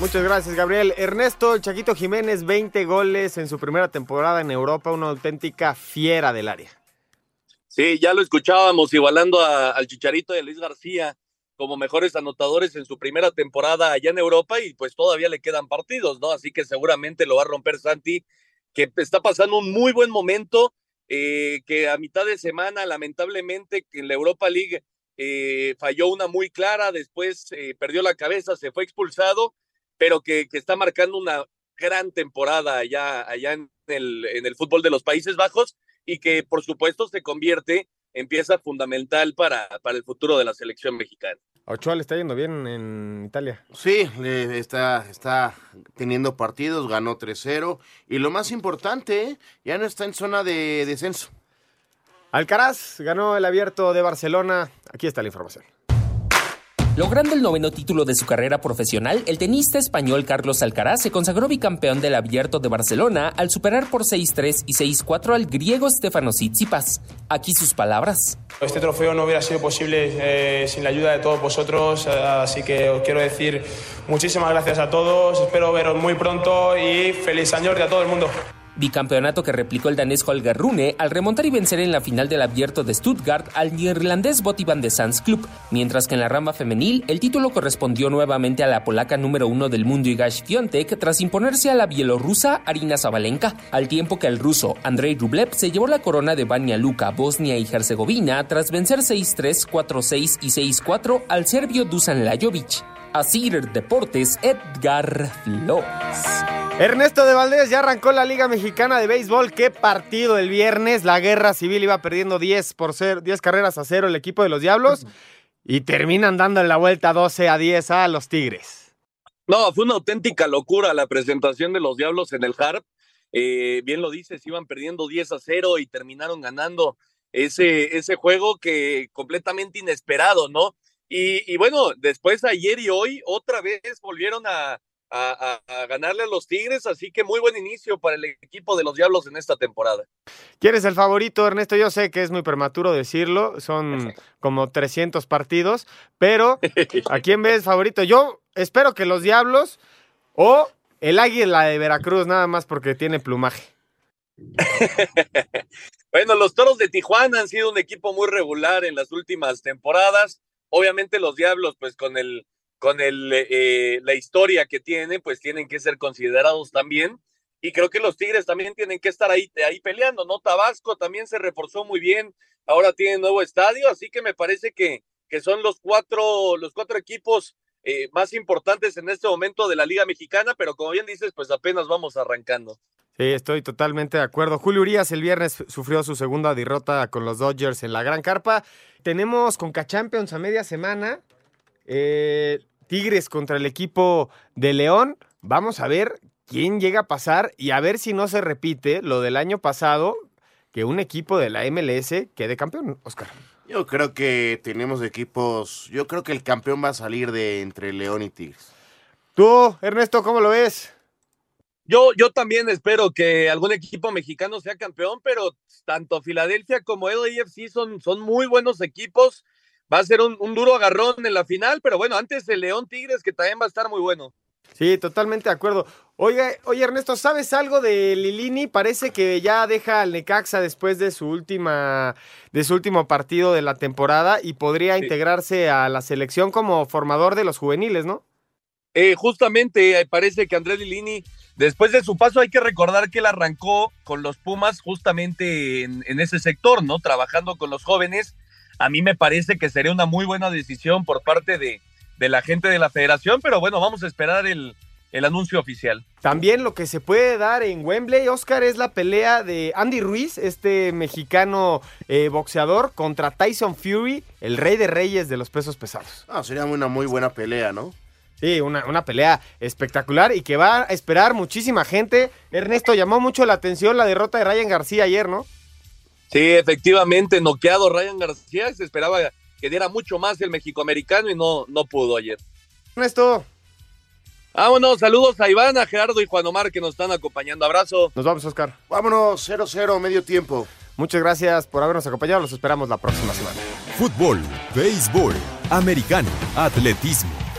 Muchas gracias, Gabriel. Ernesto, el Chaquito Jiménez, 20 goles en su primera temporada en Europa, una auténtica fiera del área. Sí, ya lo escuchábamos, igualando a, al Chicharito y a Luis García como mejores anotadores en su primera temporada allá en Europa y pues todavía le quedan partidos, ¿no? Así que seguramente lo va a romper Santi, que está pasando un muy buen momento, eh, que a mitad de semana, lamentablemente, en la Europa League eh, falló una muy clara, después eh, perdió la cabeza, se fue expulsado, pero que, que, está marcando una gran temporada allá, allá en, el, en el fútbol de los Países Bajos y que por supuesto se convierte en pieza fundamental para, para el futuro de la selección mexicana. Ochoa le está yendo bien en Italia. Sí, le está, está teniendo partidos, ganó 3-0 y lo más importante, ya no está en zona de descenso. Alcaraz ganó el abierto de Barcelona. Aquí está la información. Logrando el noveno título de su carrera profesional, el tenista español Carlos Alcaraz se consagró bicampeón del Abierto de Barcelona al superar por 6-3 y 6-4 al griego Stefano Tsitsipas. Aquí sus palabras. Este trofeo no hubiera sido posible eh, sin la ayuda de todos vosotros, eh, así que os quiero decir muchísimas gracias a todos, espero veros muy pronto y feliz año a todo el mundo bicampeonato que replicó el danés Holger Rune al remontar y vencer en la final del abierto de Stuttgart al neerlandés Botivan de Sands Club, mientras que en la rama femenil el título correspondió nuevamente a la polaca número uno del mundo Igash Fiontek tras imponerse a la bielorrusa Arina Zabalenka, al tiempo que el ruso Andrei Rublev se llevó la corona de Banja Luka, Bosnia y Herzegovina tras vencer 6-3, 4-6 y 6-4 al serbio Dusan Lajovic. Asir Deportes Edgar Flores. Ernesto de Valdés ya arrancó la Liga Mexicana de Béisbol. Qué partido el viernes. La guerra civil iba perdiendo 10 por ser 10 carreras a cero el equipo de los Diablos *laughs* y terminan dando la vuelta 12 a 10 a los Tigres. No, fue una auténtica locura la presentación de los Diablos en el Harp. Eh, bien lo dices, iban perdiendo 10 a 0 y terminaron ganando ese, ese juego que completamente inesperado, ¿no? Y, y bueno, después ayer y hoy otra vez volvieron a, a, ganarle a los Tigres, así que muy buen inicio para el equipo de los Diablos en esta temporada. ¿Quién es el favorito, Ernesto? Yo sé que es muy prematuro decirlo, son como 300 partidos, pero *laughs* ¿a quién ves favorito? Yo espero que los Diablos o el Águila de Veracruz, nada más porque tiene plumaje. *laughs* bueno, los Toros de Tijuana han sido un equipo muy regular en las últimas temporadas. Obviamente los Diablos, pues con el con el, eh, la historia que tienen, pues tienen que ser considerados también. Y creo que los Tigres también tienen que estar ahí, ahí peleando, ¿no? Tabasco también se reforzó muy bien, ahora tiene nuevo estadio, así que me parece que, que son los cuatro, los cuatro equipos eh, más importantes en este momento de la Liga Mexicana, pero como bien dices, pues apenas vamos arrancando. Sí, estoy totalmente de acuerdo. Julio Urias el viernes sufrió su segunda derrota con los Dodgers en la Gran Carpa. Tenemos Conca Champions a media semana. Eh, Tigres contra el equipo de León. Vamos a ver quién llega a pasar y a ver si no se repite lo del año pasado, que un equipo de la MLS quede campeón, Oscar. Yo creo que tenemos equipos, yo creo que el campeón va a salir de entre León y Tigres. Tú, Ernesto, ¿cómo lo ves? Yo, yo también espero que algún equipo mexicano sea campeón, pero tanto Filadelfia como el AFC son, son muy buenos equipos va a ser un, duro agarrón en la final, pero bueno, antes el León Tigres, que también va a estar muy bueno. Sí, totalmente de acuerdo. Oye, oye Ernesto, ¿sabes algo de Lilini? Parece que ya deja al Necaxa después de su última, de su último partido de la temporada y podría integrarse a la selección como formador de los juveniles, ¿no? Eh, justamente eh, parece que Andrés Lilini, después de su paso, hay que recordar que él arrancó con los Pumas justamente en, en ese sector, ¿no? Trabajando con los jóvenes a mí me parece que sería una muy buena decisión por parte de, la gente de la federación, pero bueno, vamos a esperar el, anuncio oficial. También lo que se puede dar en Wembley, Oscar, es la pelea de Andy Ruiz, este mexicano eh, boxeador, contra Tyson Fury, el rey de reyes de los pesos pesados. Ah, sería una muy buena pelea, ¿no? Sí, una, una, pelea espectacular y que va a esperar muchísima gente. Ernesto, llamó mucho la atención la derrota de Ryan García ayer, ¿no? Sí, efectivamente, noqueado Ryan García, se esperaba que diera mucho más el mexicoamericano y no, no pudo ayer. Ernesto. Vámonos, saludos a Iván, a Gerardo y Juan Omar que nos están acompañando. Abrazo. Nos vamos, Oscar. Vámonos, 0-0, medio tiempo. Muchas gracias por habernos acompañado. Los esperamos la próxima semana. Fútbol, béisbol, americano, atletismo.